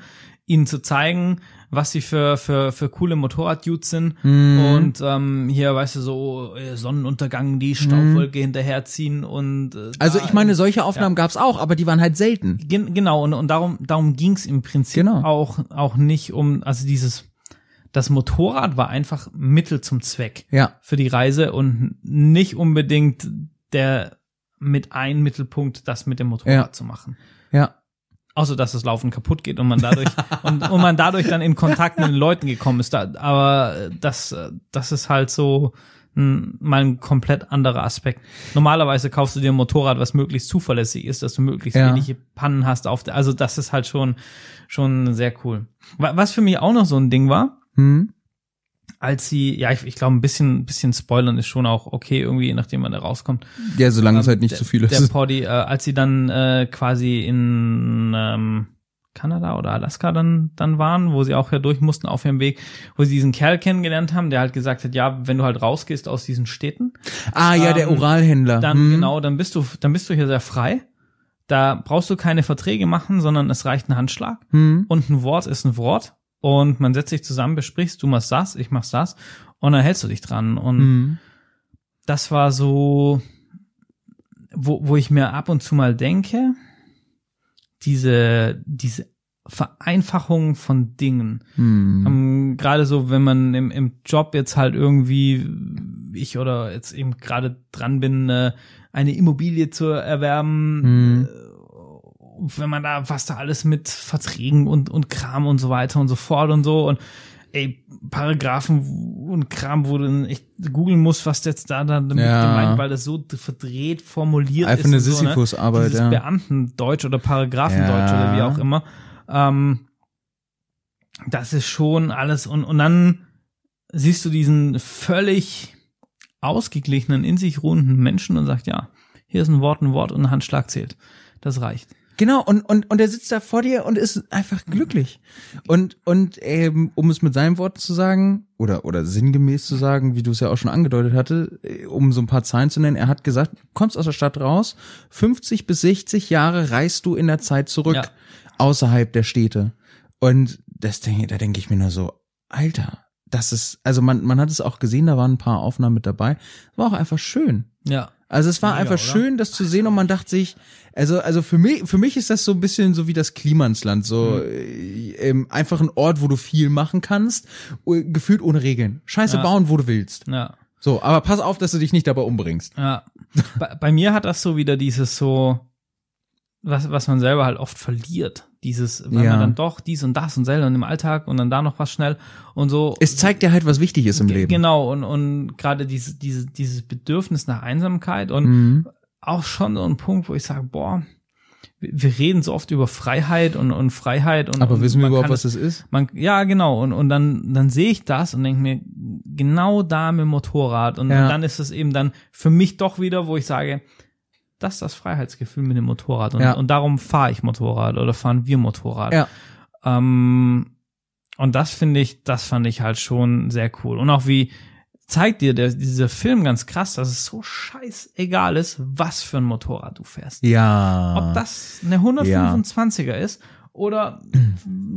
ihnen zu zeigen, was sie für, für, für coole Motorraddudes sind und ähm, hier, weißt du, so äh, Sonnenuntergang, die Staubwolke hinterherziehen und äh, also ich meine, solche Aufnahmen gab's auch, aber die waren halt selten. Gen genau, und, und darum, darum ging's im Prinzip Genau. auch, auch nicht um, also dieses, das Motorrad war einfach Mittel zum Zweck Ja. für die Reise und nicht unbedingt der mit ein Mittelpunkt, das mit dem Motorrad Ja. zu machen. Ja. Außer dass das Laufen kaputt geht und man dadurch und, und man dadurch dann in Kontakt mit den Leuten gekommen ist. Da, aber das, äh, das ist halt so ein, mal ein komplett anderer Aspekt. Normalerweise kaufst du dir ein Motorrad, was möglichst zuverlässig ist, dass du möglichst Ja. wenige Pannen hast auf der. Also das ist halt schon schon sehr cool. Wa- Was für mich auch noch so ein Ding war, Hm? Als sie, ja, ich, ich glaube, ein bisschen, ein bisschen spoilern ist schon auch okay, irgendwie, nachdem, wann der rauskommt. Ja, solange es Ähm, halt nicht der, zu viel Der ist. Poddy, äh, als sie dann äh, quasi in ähm, Kanada oder Alaska dann dann waren, wo sie auch ja durch mussten auf ihrem Weg, wo sie diesen Kerl kennengelernt haben, der halt gesagt hat, ja, wenn du halt rausgehst aus diesen Städten, Ah ja, der ähm, Oralhändler. dann Hm. genau, dann bist du dann bist du hier sehr frei. Da brauchst du keine Verträge machen, sondern es reicht ein Handschlag Hm. und ein Wort ist ein Wort und man setzt sich zusammen, besprichst, du machst das, ich mach's das und dann hältst du dich dran und Hm. das war so, wo, wo ich mir ab und zu mal denke, diese, diese Vereinfachung von Dingen. Hm. Ähm, gerade so, wenn man im, im Job jetzt halt irgendwie, ich oder jetzt eben gerade dran bin, äh, eine Immobilie zu erwerben, Hm. Wenn man da, was da alles mit Verträgen und, und Kram und so weiter und so fort und so und ey, Paragraphen und Kram, wo du echt googeln musst, was jetzt da dann damit Ja. gemeint, weil das so verdreht formuliert Einfach ist. eine und so, ne? Sisyphus-Arbeit, ja. Beamtendeutsch oder Paragraphendeutsch Ja. oder wie auch immer. Ähm, das ist schon alles und, und dann siehst du diesen völlig ausgeglichenen, in sich ruhenden Menschen und sagt, ja, hier ist ein Wort, ein Wort und ein Handschlag zählt. Das reicht. Genau, und, und, und er sitzt da vor dir und ist einfach glücklich. Und, und ähm, um es mit seinen Worten zu sagen, oder, oder sinngemäß zu sagen, wie du es ja auch schon angedeutet hatte, äh, um so ein paar Zahlen zu nennen, er hat gesagt, du kommst aus der Stadt raus, 50 bis 60 Jahre reist du in der Zeit zurück, Ja. außerhalb der Städte. Und das denke, da denke ich mir nur so, Alter, das ist, also man, man hat es auch gesehen, da waren ein paar Aufnahmen mit dabei. War auch einfach schön. Ja. Also es war Mega, einfach oder? schön, das zu sehen und man dachte sich, also also für mich für mich ist das so ein bisschen so wie das Klimansland, so Hm. äh, ähm, einfach ein Ort, wo du viel machen kannst, gefühlt ohne Regeln. Scheiße Ja. bauen, wo du willst. Ja. So, aber pass auf, dass du dich nicht dabei umbringst. Ja. bei, bei mir hat das so wieder dieses so, was, was man selber halt oft verliert. Dieses, weil Ja. man dann doch dies und das und selber und im Alltag und dann da noch was schnell und so. Es zeigt dir halt, was wichtig ist im Leben. Genau, und, und gerade diese, diese, dieses Bedürfnis nach Einsamkeit und Mhm. auch schon so ein Punkt, wo ich sage, boah, wir, reden so oft über Freiheit und, und Freiheit und Aber wissen wir überhaupt, was das ist? man, ja, genau. Und, und dann, dann sehe ich das und denke mir, genau da mit dem Motorrad. Und, Ja. und dann ist es eben dann für mich doch wieder, wo ich sage, das ist das Freiheitsgefühl mit dem Motorrad. Und, Ja. und darum fahre ich Motorrad oder fahren wir Motorrad. Ja. Ähm, und das finde ich, das fand ich halt schon sehr cool. Und auch wie zeigt dir der, dieser Film ganz krass, dass es so scheißegal ist, was für ein Motorrad du fährst. Ja. Ob das eine 125er ist Oder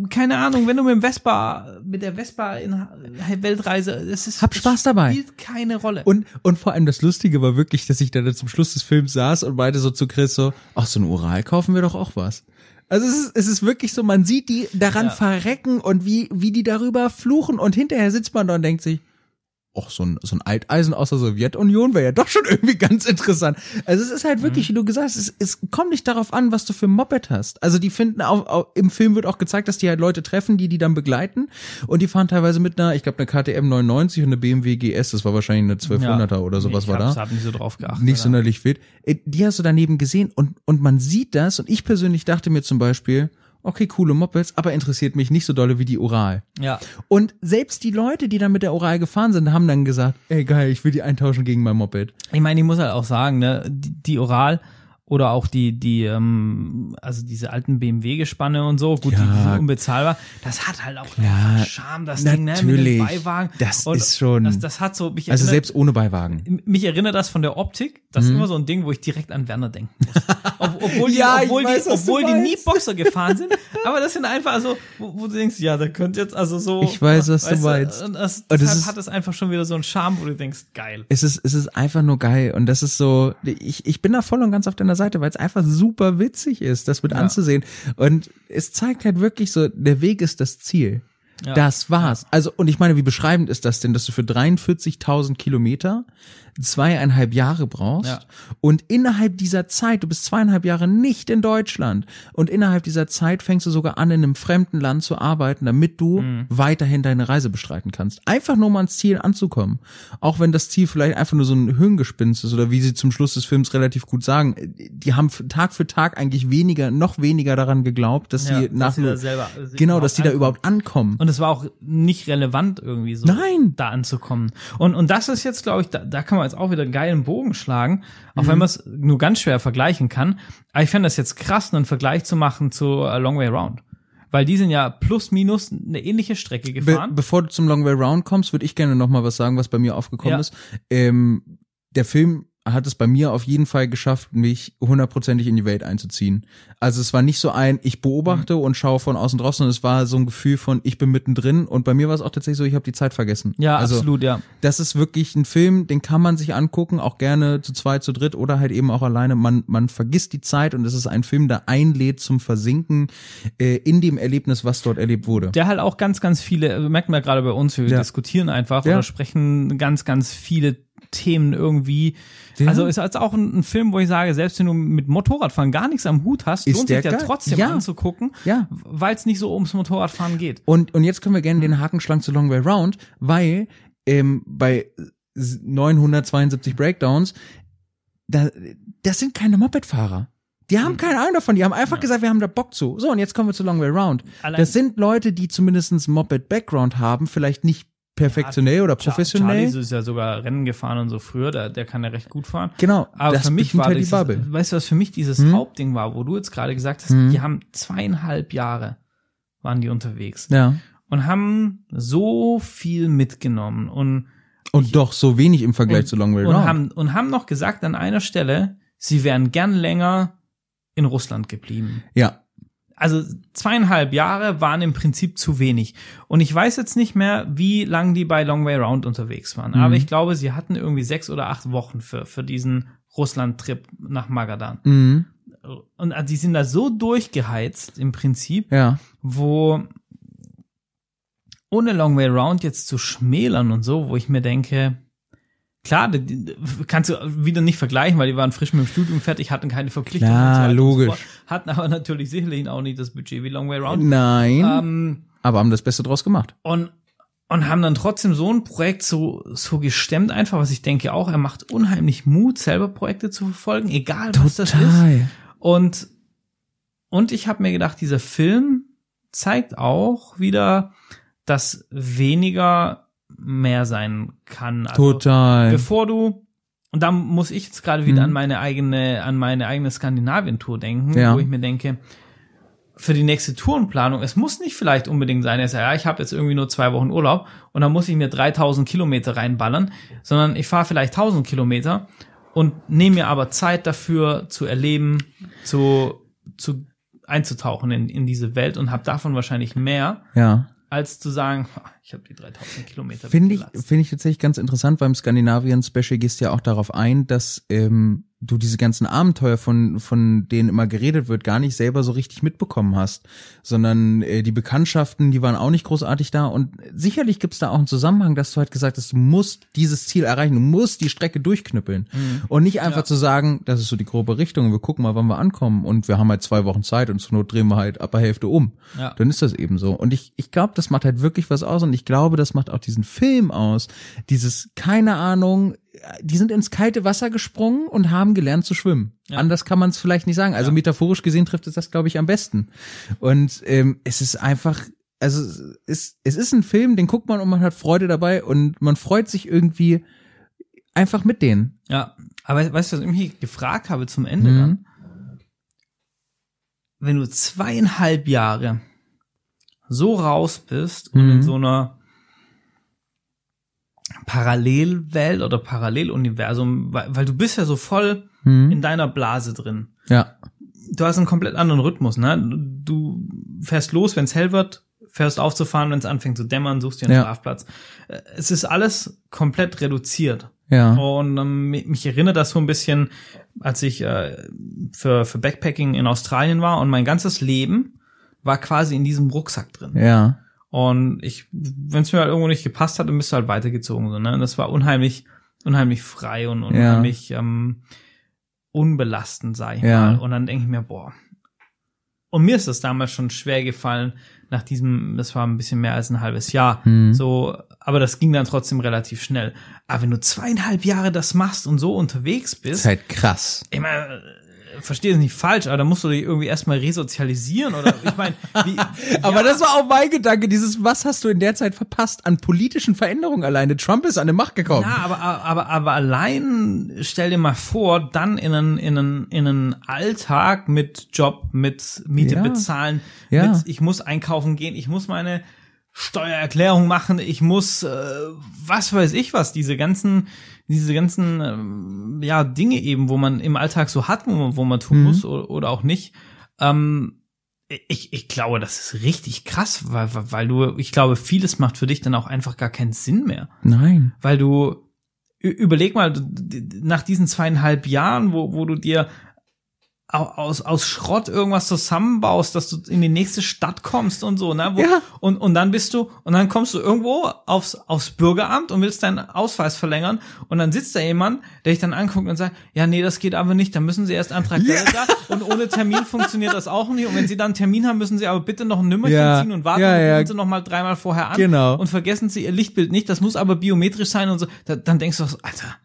keine Ahnung, wenn du mit dem Vespa, mit der Vespa in Weltreise, es ist Hab Spaß dabei. spielt keine Rolle. Und, und vor allem das Lustige war wirklich, dass ich dann zum Schluss des Films saß und meinte so zu Chris so, ach, so ein Ural kaufen wir doch auch was. Also es ist, es ist wirklich so, man sieht die daran Ja. verrecken und wie, wie die darüber fluchen und hinterher sitzt man da und denkt sich, ach, so ein, so ein Alteisen aus der Sowjetunion wäre ja doch schon irgendwie ganz interessant. Also es ist halt wirklich, wie du gesagt hast, es, es kommt nicht darauf an, was du für ein Moped hast. Also die finden auch, auch im Film wird auch gezeigt, dass die halt Leute treffen, die die dann begleiten und die fahren teilweise mit einer, ich glaube, einer KTM 99 und eine BMW GS, das war wahrscheinlich eine 1200er oder sowas ich war da hab's- hab nicht so drauf geachtet. nicht ja. sonderlich wild. Äh, Die hast du daneben gesehen und, und man sieht das und ich persönlich dachte mir zum Beispiel, okay, coole Mopeds, aber interessiert mich nicht so dolle wie die Ural. Ja. Und selbst die Leute, die dann mit der Ural gefahren sind, haben dann gesagt, ey geil, ich will die eintauschen gegen mein Moped. Ich meine, ich muss halt auch sagen, ne, die, die Oral oder auch die, die, ähm, also diese alten BMW-Gespanne und so, gut, Ja. die, sind unbezahlbar. Das hat halt auch Ja, Charme, das Ding, ne, mit natürlich. dem Beiwagen. Das Und ist schon- Das, das hat so, mich Also erinnert, selbst ohne Beiwagen. mich erinnert das von der Optik. Das ist immer so ein Ding, wo ich direkt an Werner denken muss. Ob, obwohl die, Mhm. Ja, obwohl weiß, die, du obwohl die nie. Boxer gefahren sind. Aber das sind einfach so, wo, wo du denkst, ja, da könnte jetzt also so. Ich weiß, was du weißt meinst. Und das, Und das ist- hat es einfach schon wieder so einen Charme, wo du denkst, geil. Es ist, es ist einfach nur geil und das ist so, ich, ich bin da voll und ganz auf deiner Seite, weil es einfach super witzig ist, das mit Ja. anzusehen und es zeigt halt wirklich so, der Weg ist das Ziel. Ja. Das war's. Also, und ich meine, wie beschreibend ist das denn, dass du für 43.000 Kilometer zweieinhalb Jahre brauchst Ja. und innerhalb dieser Zeit, du bist zweieinhalb Jahre nicht in Deutschland und innerhalb dieser Zeit fängst du sogar an, in einem fremden Land zu arbeiten, damit du Mhm. weiterhin deine Reise bestreiten kannst. Einfach nur mal ans Ziel anzukommen. Auch wenn das Ziel vielleicht einfach nur so ein Hirngespinst ist oder wie sie zum Schluss des Films relativ gut sagen, die haben Tag für Tag eigentlich weniger, noch weniger daran geglaubt, dass Ja, sie nach dass sie da selber, genau, dass sie da überhaupt ankommen. Und es war auch nicht relevant irgendwie so, Nein. da anzukommen. Und, und das ist jetzt, glaube ich, da, da kann man jetzt auch wieder einen geilen Bogen schlagen, auch Mhm. wenn man es nur ganz schwer vergleichen kann. Aber ich fände das jetzt krass, einen Vergleich zu machen zu A Long Way Round. Weil die sind ja plus minus eine ähnliche Strecke Be gefahren. bevor du zum Long Way Round kommst, würde ich gerne noch mal was sagen, was bei mir aufgekommen Ja. ist. Ähm, der Film hat es bei mir auf jeden Fall geschafft, mich hundertprozentig in die Welt einzuziehen. Also es war nicht so ein, ich beobachte Mhm. und schaue von außen drauf, sondern es war so ein Gefühl von, ich bin mittendrin und bei mir war es auch tatsächlich so, ich habe die Zeit vergessen. ja, also, absolut, ja. Das ist wirklich ein Film, den kann man sich angucken, auch gerne zu zweit, zu dritt oder halt eben auch alleine. Man, man vergisst die Zeit und es ist ein Film, der einlädt zum Versinken äh, in dem Erlebnis, was dort erlebt wurde. Der halt auch ganz, ganz viele, merkt man gerade bei uns, wir Ja. diskutieren einfach Ja. oder sprechen ganz, ganz viele Themen irgendwie. Ja. Also ist jetzt auch ein, ein Film, wo ich sage, selbst wenn du mit Motorradfahren gar nichts am Hut hast, Ist lohnt sich der geil. trotzdem Ja. anzugucken, Ja. weil es nicht so ums Motorradfahren geht. Und, und jetzt können wir gerne den Haken schlagen zu Long Way Round, weil ähm, bei 972 Breakdowns, da, das sind keine Mopedfahrer. Die haben keine Ahnung davon, die haben einfach gesagt, wir haben da Bock zu. So, und jetzt kommen wir zu Long Way Round. Allein- das sind Leute, die zumindest einen Moped-Background haben, vielleicht nicht perfektionell oder professionell. Charlie ist ja sogar Rennen gefahren und so früher, der, der kann ja recht gut fahren. Genau, Aber das für mich war halt die dieses, weißt du, was für mich dieses Hm? Hauptding war, wo du jetzt gerade gesagt hast, Hm. die haben zweieinhalb Jahre waren die unterwegs Ja. und haben so viel mitgenommen und Und doch so wenig im Vergleich Und- zu Long Way und Round. haben, und haben noch gesagt an einer Stelle, sie wären gern länger in Russland geblieben. ja. Also zweieinhalb Jahre waren im Prinzip zu wenig. Und ich weiß jetzt nicht mehr, wie lang die bei Long Way Round unterwegs waren. Mhm. Aber ich glaube, sie hatten irgendwie sechs oder acht Wochen für, für diesen Russland-Trip nach Magadan. Mhm. Und die sind da so durchgeheizt im Prinzip, Ja. wo ohne Long Way Round jetzt zu schmälern und so, wo ich mir denke, klar, die, die, kannst du wieder nicht vergleichen, weil die waren frisch mit dem Studium fertig, hatten keine Verpflichtungen. So logisch. hatten aber natürlich sicherlich auch nicht das Budget wie Long Way Round. Nein. Ähm, aber haben das Beste draus gemacht. und und haben dann trotzdem so ein Projekt so so gestemmt einfach, was ich denke auch, er macht unheimlich Mut, selber Projekte zu verfolgen, egal was das ist. Und, und ich habe mir gedacht, dieser Film zeigt auch wieder, dass weniger mehr sein kann. Also, Total. Bevor du, und da muss ich jetzt gerade wieder Mhm. an meine eigene, an meine eigene Skandinavien-Tour denken, Ja. wo ich mir denke, für die nächste Tourenplanung, es muss nicht vielleicht unbedingt sein, dass ja, ich habe jetzt irgendwie nur zwei Wochen Urlaub und dann muss ich mir 3000 Kilometer reinballern, sondern ich fahre vielleicht 1000 Kilometer und nehme mir aber Zeit dafür zu erleben, zu, zu einzutauchen in, in diese Welt und habe davon wahrscheinlich mehr, Ja. als zu sagen, "Ha, ich habe die 3000 Kilometer. Finde ich, weggelatzt." finde ich tatsächlich ganz interessant, beim Skandinavien Special gehst du ja auch darauf ein, dass ähm, du diese ganzen Abenteuer, von, von denen immer geredet wird, gar nicht selber so richtig mitbekommen hast, sondern äh, die Bekanntschaften, die waren auch nicht großartig da und sicherlich gibt's da auch einen Zusammenhang, dass du halt gesagt hast, du musst dieses Ziel erreichen, du musst die Strecke durchknüppeln und nicht einfach Ja. zu sagen, das ist so die grobe Richtung, wir gucken mal, wann wir ankommen und wir haben halt zwei Wochen Zeit und zur Not drehen wir halt ab der Hälfte um. Ja. Dann ist das eben so. Und ich, ich glaube, das macht halt wirklich was aus und ich glaube, das macht auch diesen Film aus. Dieses, keine Ahnung, die sind ins kalte Wasser gesprungen und haben gelernt zu schwimmen. Ja. Anders kann man es vielleicht nicht sagen. Also metaphorisch gesehen trifft es das, glaube ich, am besten. Und ähm, es ist einfach, also es ist, es ist ein Film, den guckt man und man hat Freude dabei und man freut sich irgendwie einfach mit denen. Ja, aber weißt du, was ich mich gefragt habe zum Ende Mhm. dann? Wenn du zweieinhalb Jahre so raus bist und Mhm. in so einer Parallelwelt oder Paralleluniversum, weil, weil du bist ja so voll Mhm. in deiner Blase drin. Ja. Du hast einen komplett anderen Rhythmus, ne? Du fährst los, wenn es hell wird, fährst aufzufahren, wenn es anfängt zu dämmern, suchst dir einen Ja. Schlafplatz. Äh, Es ist alles komplett reduziert. Ja. Und ähm, mi- mich erinnert das so ein bisschen, als ich äh, für, für Backpacking in Australien war und mein ganzes Leben war quasi in diesem Rucksack drin. Ja. Und ich, wenn es mir halt irgendwo nicht gepasst hat, dann bist du halt weitergezogen. So, ne? Und das war unheimlich, unheimlich frei und unheimlich ähm, unbelastend, sag ich Ja. mal. Und dann denke ich mir, boah. Und mir ist das damals schon schwer gefallen, nach diesem, das war ein bisschen mehr als ein halbes Jahr. Mhm. So, aber das ging dann trotzdem relativ schnell. Aber wenn du zweieinhalb Jahre das machst und so unterwegs ist bist, halt krass. ich meine, verstehe es nicht falsch, aber da musst du dich irgendwie erstmal resozialisieren oder ich meine, wie, Aber ja, das war auch mein Gedanke, dieses, was hast du in der Zeit verpasst an politischen Veränderungen alleine? Trump ist an die Macht gekommen. Ja, aber, aber, aber allein stell dir mal vor, dann in einen, in einen, in einen Alltag mit Job, mit Miete Ja. bezahlen, Ja. mit ich muss einkaufen gehen, ich muss meine Steuererklärung machen, ich muss, äh, was weiß ich was, diese ganzen, diese ganzen, ähm, ja, Dinge eben, wo man im Alltag so hat, wo man, wo man tun Mhm. muss oder, oder auch nicht. Ähm, ich, ich glaube, das ist richtig krass, weil, weil du, ich glaube, vieles macht für dich dann auch einfach gar keinen Sinn mehr Nein. weil du überleg mal nach diesen zweieinhalb Jahren, wo, wo du dir aus, aus Schrott irgendwas zusammenbaust, dass du in die nächste Stadt kommst und so, ne? Wo, Ja. und, und dann bist du, und dann kommst du irgendwo aufs, aufs Bürgeramt und willst deinen Ausweis verlängern und dann sitzt da jemand, der dich dann anguckt und sagt, ja, nee, das geht aber nicht, da müssen sie erst Antrag Ja. und ohne Termin funktioniert das auch nicht und wenn sie dann einen Termin haben, müssen sie aber bitte noch ein Nummerchen Ja. ziehen und warten Ja, und ja. rufen sie noch mal dreimal vorher an Genau. und vergessen sie ihr Lichtbild nicht, das muss aber biometrisch sein und so, da, dann denkst du Alter,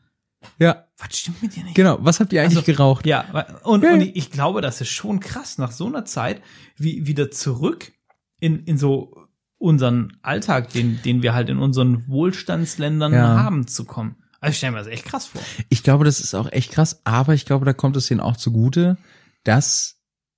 Ja, was stimmt mit dir nicht? genau. Was habt ihr eigentlich Also, geraucht? Ja, und, und ich, ich glaube, das ist schon krass, nach so einer Zeit wie wieder zurück in, in so unseren Alltag, den, den wir halt in unseren Wohlstandsländern Ja. haben, zu kommen. Also ich stelle mir das echt krass vor. Ich glaube, das ist auch echt krass, aber ich glaube, da kommt es denen auch zugute, dass,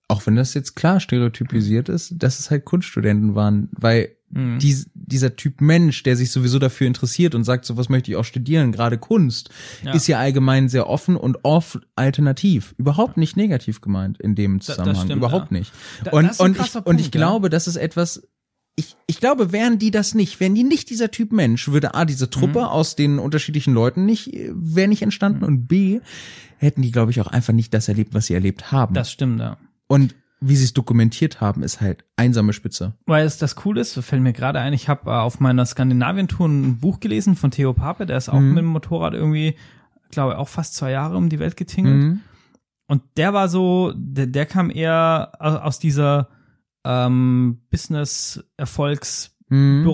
auch wenn das jetzt klar stereotypisiert ist, dass es halt Kunststudenten waren, weil Mhm. dies, dieser Typ Mensch, der sich sowieso dafür interessiert und sagt, so was möchte ich auch studieren, gerade Kunst, Ja. ist ja allgemein sehr offen und oft alternativ. Überhaupt nicht negativ gemeint in dem Zusammenhang. stimmt, Überhaupt ja. nicht. Da- und, ich, krasser und ich Punkt, ja. glaube, das ist etwas, ich, ich glaube, wären die das nicht, wären die nicht dieser Typ Mensch, würde A, diese Truppe Mhm. aus den unterschiedlichen Leuten nicht, wäre nicht entstanden und B, hätten die, glaube ich, auch einfach nicht das erlebt, was sie erlebt haben. Das stimmt, ja. und wie sie es dokumentiert haben, ist halt einsame Spitze. Weil es das cool ist, fällt mir gerade ein, ich habe äh, auf meiner Skandinavien-Tour ein Buch gelesen von Theo Pape, der ist auch Mhm. mit dem Motorrad irgendwie, glaube ich, auch fast zwei Jahre um die Welt getingelt. Mhm. Und der war so, der, der kam eher aus, aus dieser ähm, Business-Erfolgs-Bürowelt, Mhm.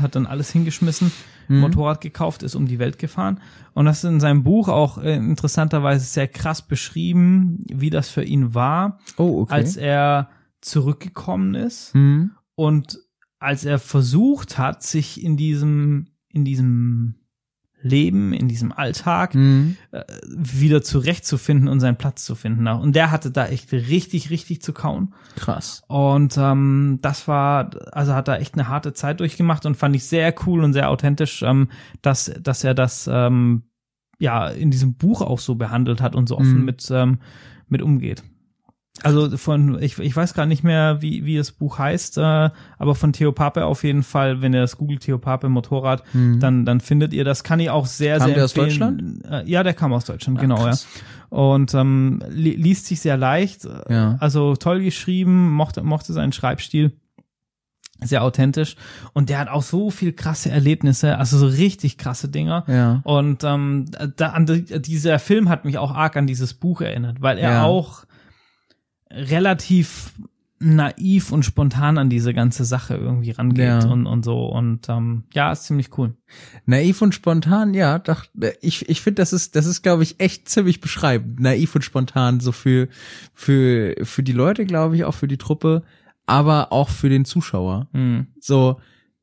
hat dann alles hingeschmissen, Mhm. Motorrad gekauft, ist um die Welt gefahren. Und das ist in seinem Buch auch äh, interessanterweise sehr krass beschrieben, wie das für ihn war, Oh, okay. als er zurückgekommen ist mhm. und als er versucht hat, sich in diesem, in diesem Leben, in diesem Alltag Mhm. äh, wieder zurechtzufinden und seinen Platz zu finden. Und der hatte da echt richtig, richtig zu kauen. Krass. Und ähm, das war, also hat er echt eine harte Zeit durchgemacht und fand ich sehr cool und sehr authentisch, ähm, dass, dass er das ähm, ja in diesem Buch auch so behandelt hat und so offen Mhm. mit, ähm, mit umgeht. Also von, ich, ich weiß gar nicht mehr, wie, wie das Buch heißt, äh, aber von Theo Pape auf jeden Fall, wenn ihr das googelt, Theo Pape Motorrad, dann, dann findet ihr das. Kann ich auch sehr, Kam sehr der aus empfehlen. Deutschland? Äh, ja, der kam aus Deutschland, Ah, genau, krass. ja. Und ähm, li liest sich sehr leicht, äh, Ja. also toll geschrieben, mochte, mochte seinen Schreibstil. Sehr authentisch. Und der hat auch so viel krasse Erlebnisse, also so richtig krasse Dinger. Ja. Und ähm, da, an die, dieser Film hat mich auch arg an dieses Buch erinnert, weil er Ja. auch relativ naiv und spontan an diese ganze Sache irgendwie rangeht Ja. und, und so. Und ähm, ja, ist ziemlich cool. Naiv und spontan, ja, doch, ich, ich finde, das ist, das ist, glaube ich, echt ziemlich beschreibend. Naiv und spontan, so für, für, für die Leute, glaube ich, auch für die Truppe, aber auch für den Zuschauer. Hm. So,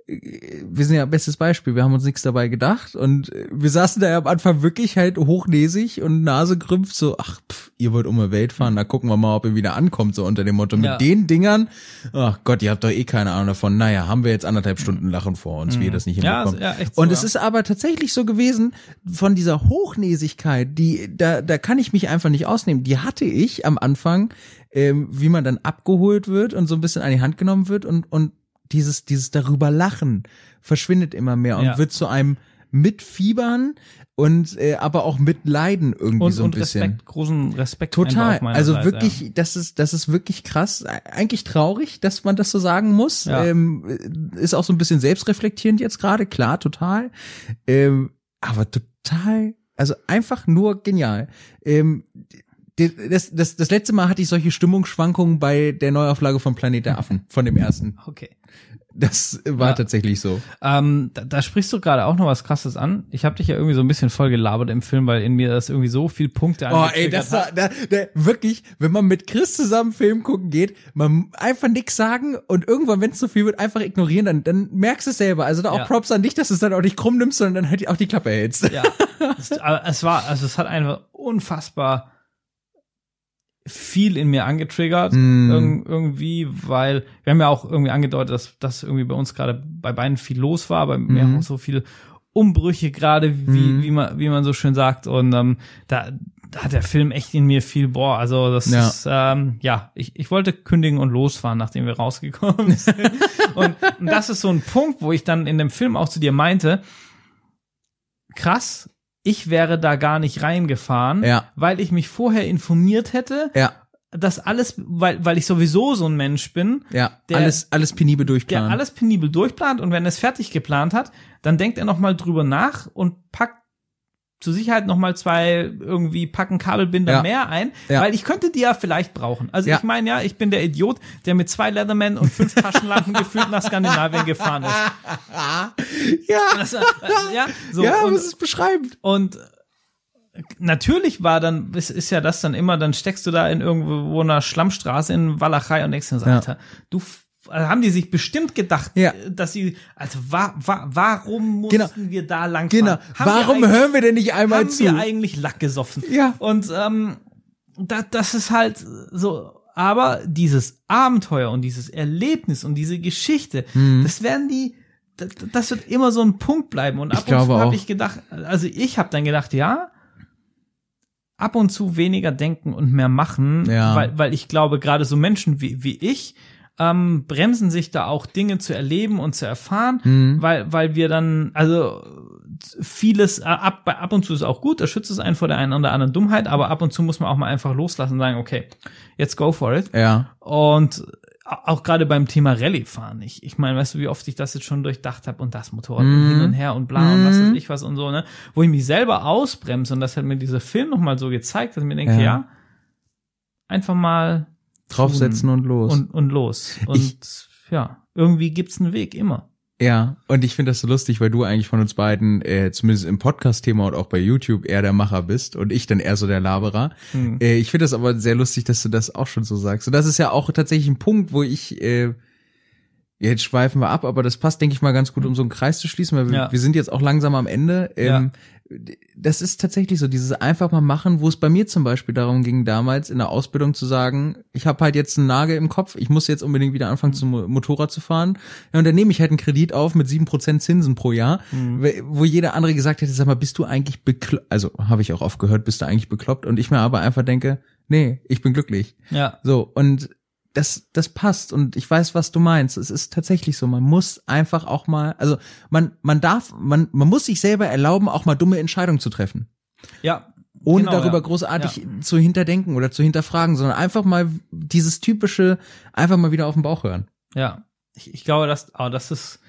wir sind ja bestes Beispiel, wir haben uns nichts dabei gedacht und wir saßen da ja am Anfang wirklich halt hochnäsig und Nase gerümpft, so, ach, pff, ihr wollt um die Welt fahren, da gucken wir mal, ob ihr wieder ankommt, so unter dem Motto, mit Ja. den Dingern, ach Gott, ihr habt doch eh keine Ahnung davon, naja, haben wir jetzt anderthalb Stunden Lachen vor uns, wie ihr das nicht Mhm. Ja, hinbekommt. ja, echt so, und es ist aber tatsächlich so gewesen, von dieser Hochnäsigkeit, die, da, da kann ich mich einfach nicht ausnehmen, die hatte ich am Anfang, ähm, wie man dann abgeholt wird und so ein bisschen an die Hand genommen wird und, und dieses, dieses darüber lachen verschwindet immer mehr und Ja. wird zu einem Mitfiebern und äh, aber auch Mitleiden irgendwie Und, so ein und bisschen. Respekt, großen Respekt. Total. Also Seite, wirklich, Ja. das ist, das ist wirklich krass. Eigentlich traurig, dass man das so sagen muss. Ja. Ähm, ist auch so ein bisschen selbstreflektierend jetzt gerade, klar, total. Ähm, aber total, also einfach nur genial. Ähm, das, das, das letzte Mal hatte ich solche Stimmungsschwankungen bei der Neuauflage von Planet der Affen, von dem ersten. Okay. Das war Ja. tatsächlich so. Ähm, da, da sprichst du gerade auch noch was Krasses an. Ich habe dich ja irgendwie so ein bisschen voll gelabert im Film, weil in mir das irgendwie so viel Punkte Oh, ey, das hat. war, da, da, wirklich, wenn man mit Chris zusammen Film gucken geht, man einfach nix sagen und irgendwann, wenn es zu viel wird, einfach ignorieren, dann, dann merkst du es selber. Also da auch Ja. Props an dich, dass du es dann auch nicht krumm nimmst, sondern dann halt auch die Klappe hältst. Ja, es, aber es war, also es hat einfach unfassbar viel in mir angetriggert, Mm. irg irgendwie, weil wir haben ja auch irgendwie angedeutet, dass das irgendwie bei uns gerade bei beiden viel los war, bei mir Mhm. auch so viele Umbrüche gerade, wie, Mhm. wie man, wie man so schön sagt. Und ähm, da, da hat der Film echt in mir viel, boah, also das Ja. ist, ähm, ja, ich, ich wollte kündigen und losfahren, nachdem wir rausgekommen sind. und, und das ist so ein Punkt, wo ich dann in dem Film auch zu dir meinte, krass, ich wäre da gar nicht reingefahren, Ja. weil ich mich vorher informiert hätte, Ja, dass alles, weil, weil ich sowieso so ein Mensch bin, ja, Der- alles, alles penibel der durchplanen. alles penibel durchplant und wenn er es fertig geplant hat, dann denkt er nochmal drüber nach und packt zur Sicherheit nochmal zwei irgendwie packen Kabelbinder Ja. mehr ein, Ja. weil ich könnte die ja vielleicht brauchen. Also Ja. ich meine ja, ich bin der Idiot, der mit zwei Leatherman und fünf Taschenlampen gefühlt nach Skandinavien gefahren ist. ja, Das, äh, ja, so ja, und, das ist beschreibend. Und natürlich war dann, ist, ist ja das dann immer, dann steckst du da in irgendwo einer Schlammstraße in Walachei und denkst dir so. Alter, du, haben die sich bestimmt gedacht, Ja. dass sie, also wa, wa, warum mussten Genau. wir da lang Genau. Haben wir Warum eigentlich- hören wir denn nicht einmal haben zu? wir eigentlich Lack gesoffen? Ja. Und ähm, da, das ist halt so, aber dieses Abenteuer und dieses Erlebnis und diese Geschichte, Mhm. das werden die, das, das wird immer so ein Punkt bleiben. Und Ich ab und glaube zu habe ich gedacht, also ich habe dann gedacht, ja, ab und zu weniger denken und mehr machen, Ja. weil, weil ich glaube, gerade so Menschen wie, wie ich, ähm, bremsen sich da auch Dinge zu erleben und zu erfahren, Mhm. weil, weil wir dann, also vieles, äh, ab, ab und zu ist auch gut, da schützt es einen vor der einen oder anderen Dummheit, aber ab und zu muss man auch mal einfach loslassen und sagen, okay, jetzt go for it. Ja, Und auch gerade beim Thema Rallye fahren. Ich, ich meine, weißt du, wie oft ich das jetzt schon durchdacht habe und das Motorrad und Mhm. hin und her und bla und was weiß ich was und so, ne? Wo ich mich selber ausbremse und das hat mir dieser Film nochmal so gezeigt, dass ich mir denke, Ja. ja, einfach mal draufsetzen und los. und, und los. Und ja, irgendwie gibt's einen Weg, immer. Ja, und ich finde das so lustig, weil du eigentlich von uns beiden, äh, zumindest im Podcast-Thema und auch bei YouTube, eher der Macher bist und ich dann eher so der Laberer. Hm. Äh, ich finde das aber sehr lustig, dass du das auch schon so sagst. Und das ist ja auch tatsächlich ein Punkt, wo ich, äh, jetzt schweifen wir ab, aber das passt, denke ich mal, ganz gut, um so einen Kreis zu schließen, weil wir, Ja. wir sind jetzt auch langsam am Ende. Ähm, Das ist tatsächlich so, dieses einfach mal machen, wo es bei mir zum Beispiel darum ging, damals in der Ausbildung zu sagen, ich habe halt jetzt einen Nagel im Kopf, ich muss jetzt unbedingt wieder anfangen, zum Mo- Motorrad zu fahren. Ja, und dann nehme ich halt einen Kredit auf mit sieben Prozent Zinsen pro Jahr, we- wo jeder andere gesagt hätte, sag mal, bist du eigentlich bekloppt, also habe ich auch oft gehört, bist du eigentlich bekloppt? Und ich mir aber einfach denke, nee, ich bin glücklich. Ja. So, und das, das passt und ich weiß, was du meinst. Es ist tatsächlich so. Man muss einfach auch mal, also man, man darf, man, man muss sich selber erlauben, auch mal dumme Entscheidungen zu treffen. Ja. Ohne Genau, darüber ja. großartig Ja. zu hinterdenken oder zu hinterfragen, sondern einfach mal dieses typische, einfach mal wieder auf den Bauch hören. Ja, ich, ich glaube, dass, oh, das ist,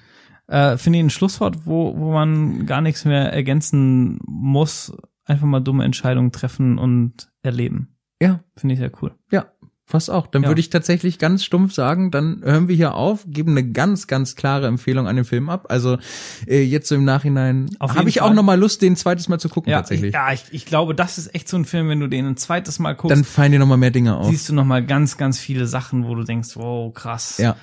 äh, finde ich, ein Schlusswort, wo, wo man gar nichts mehr ergänzen muss. Einfach mal dumme Entscheidungen treffen und erleben. Ja, Finde ich sehr cool. ja, fast auch. Dann Ja. würde ich tatsächlich ganz stumpf sagen, dann hören wir hier auf, geben eine ganz, ganz klare Empfehlung an den Film ab. Also äh, jetzt so im Nachhinein Auf habe ich auch Fall. noch mal Lust, den zweites Mal zu gucken Ja, tatsächlich. ich, ja ich, ich glaube, das ist echt so ein Film, wenn du den ein zweites Mal guckst, Dann fallen dir noch mal mehr Dinge auf. siehst du noch mal ganz, ganz viele Sachen, wo du denkst, wow, krass. Ja,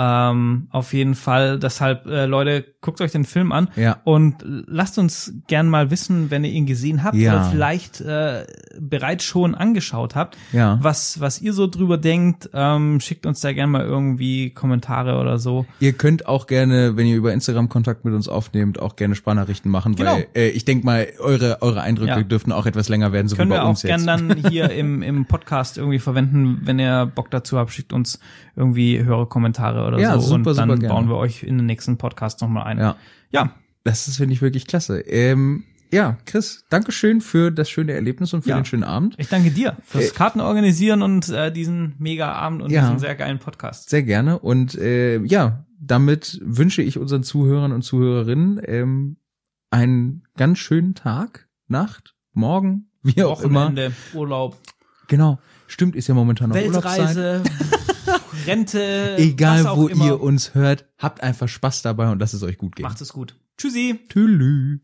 Ähm, auf jeden Fall. Deshalb, äh, Leute, guckt euch den Film an ja. und lasst uns gern mal wissen, wenn ihr ihn gesehen habt Ja. oder vielleicht äh, bereits schon angeschaut habt, Ja. was, was ihr so drüber denkt. Ähm, schickt uns da gern mal irgendwie Kommentare oder so. Ihr könnt auch gerne, wenn ihr über Instagram Kontakt mit uns aufnehmt, auch gerne Sparnachrichten machen, Genau. weil äh, ich denke mal, eure, eure Eindrücke Ja. dürften auch etwas länger werden, so Können wie bei wir auch uns gern jetzt. dann hier im, im Podcast irgendwie verwenden, wenn ihr Bock dazu habt, schickt uns irgendwie höhere Kommentare oder Ja, so super, und dann super gerne. bauen wir euch in den nächsten Podcast nochmal ein. Ja, ja, das ist, finde ich, wirklich klasse. Ähm, ja, Chris, Dankeschön für das schöne Erlebnis und für Ja. den schönen Abend. ich danke dir fürs Äh, Karten organisieren und äh, diesen mega Abend und Ja. diesen sehr geilen Podcast. Sehr gerne. Und äh, ja, damit wünsche ich unseren Zuhörern und Zuhörerinnen ähm, einen ganz schönen Tag, Nacht, Morgen, wie auch immer. Wochenende, Urlaub, Genau. Stimmt, ist ja momentan noch Urlaubszeit. Rente, Egal wo immer. ihr uns hört, habt einfach Spaß dabei und lasst es euch gut gehen. Macht es gut. Tschüssi. Tschüss.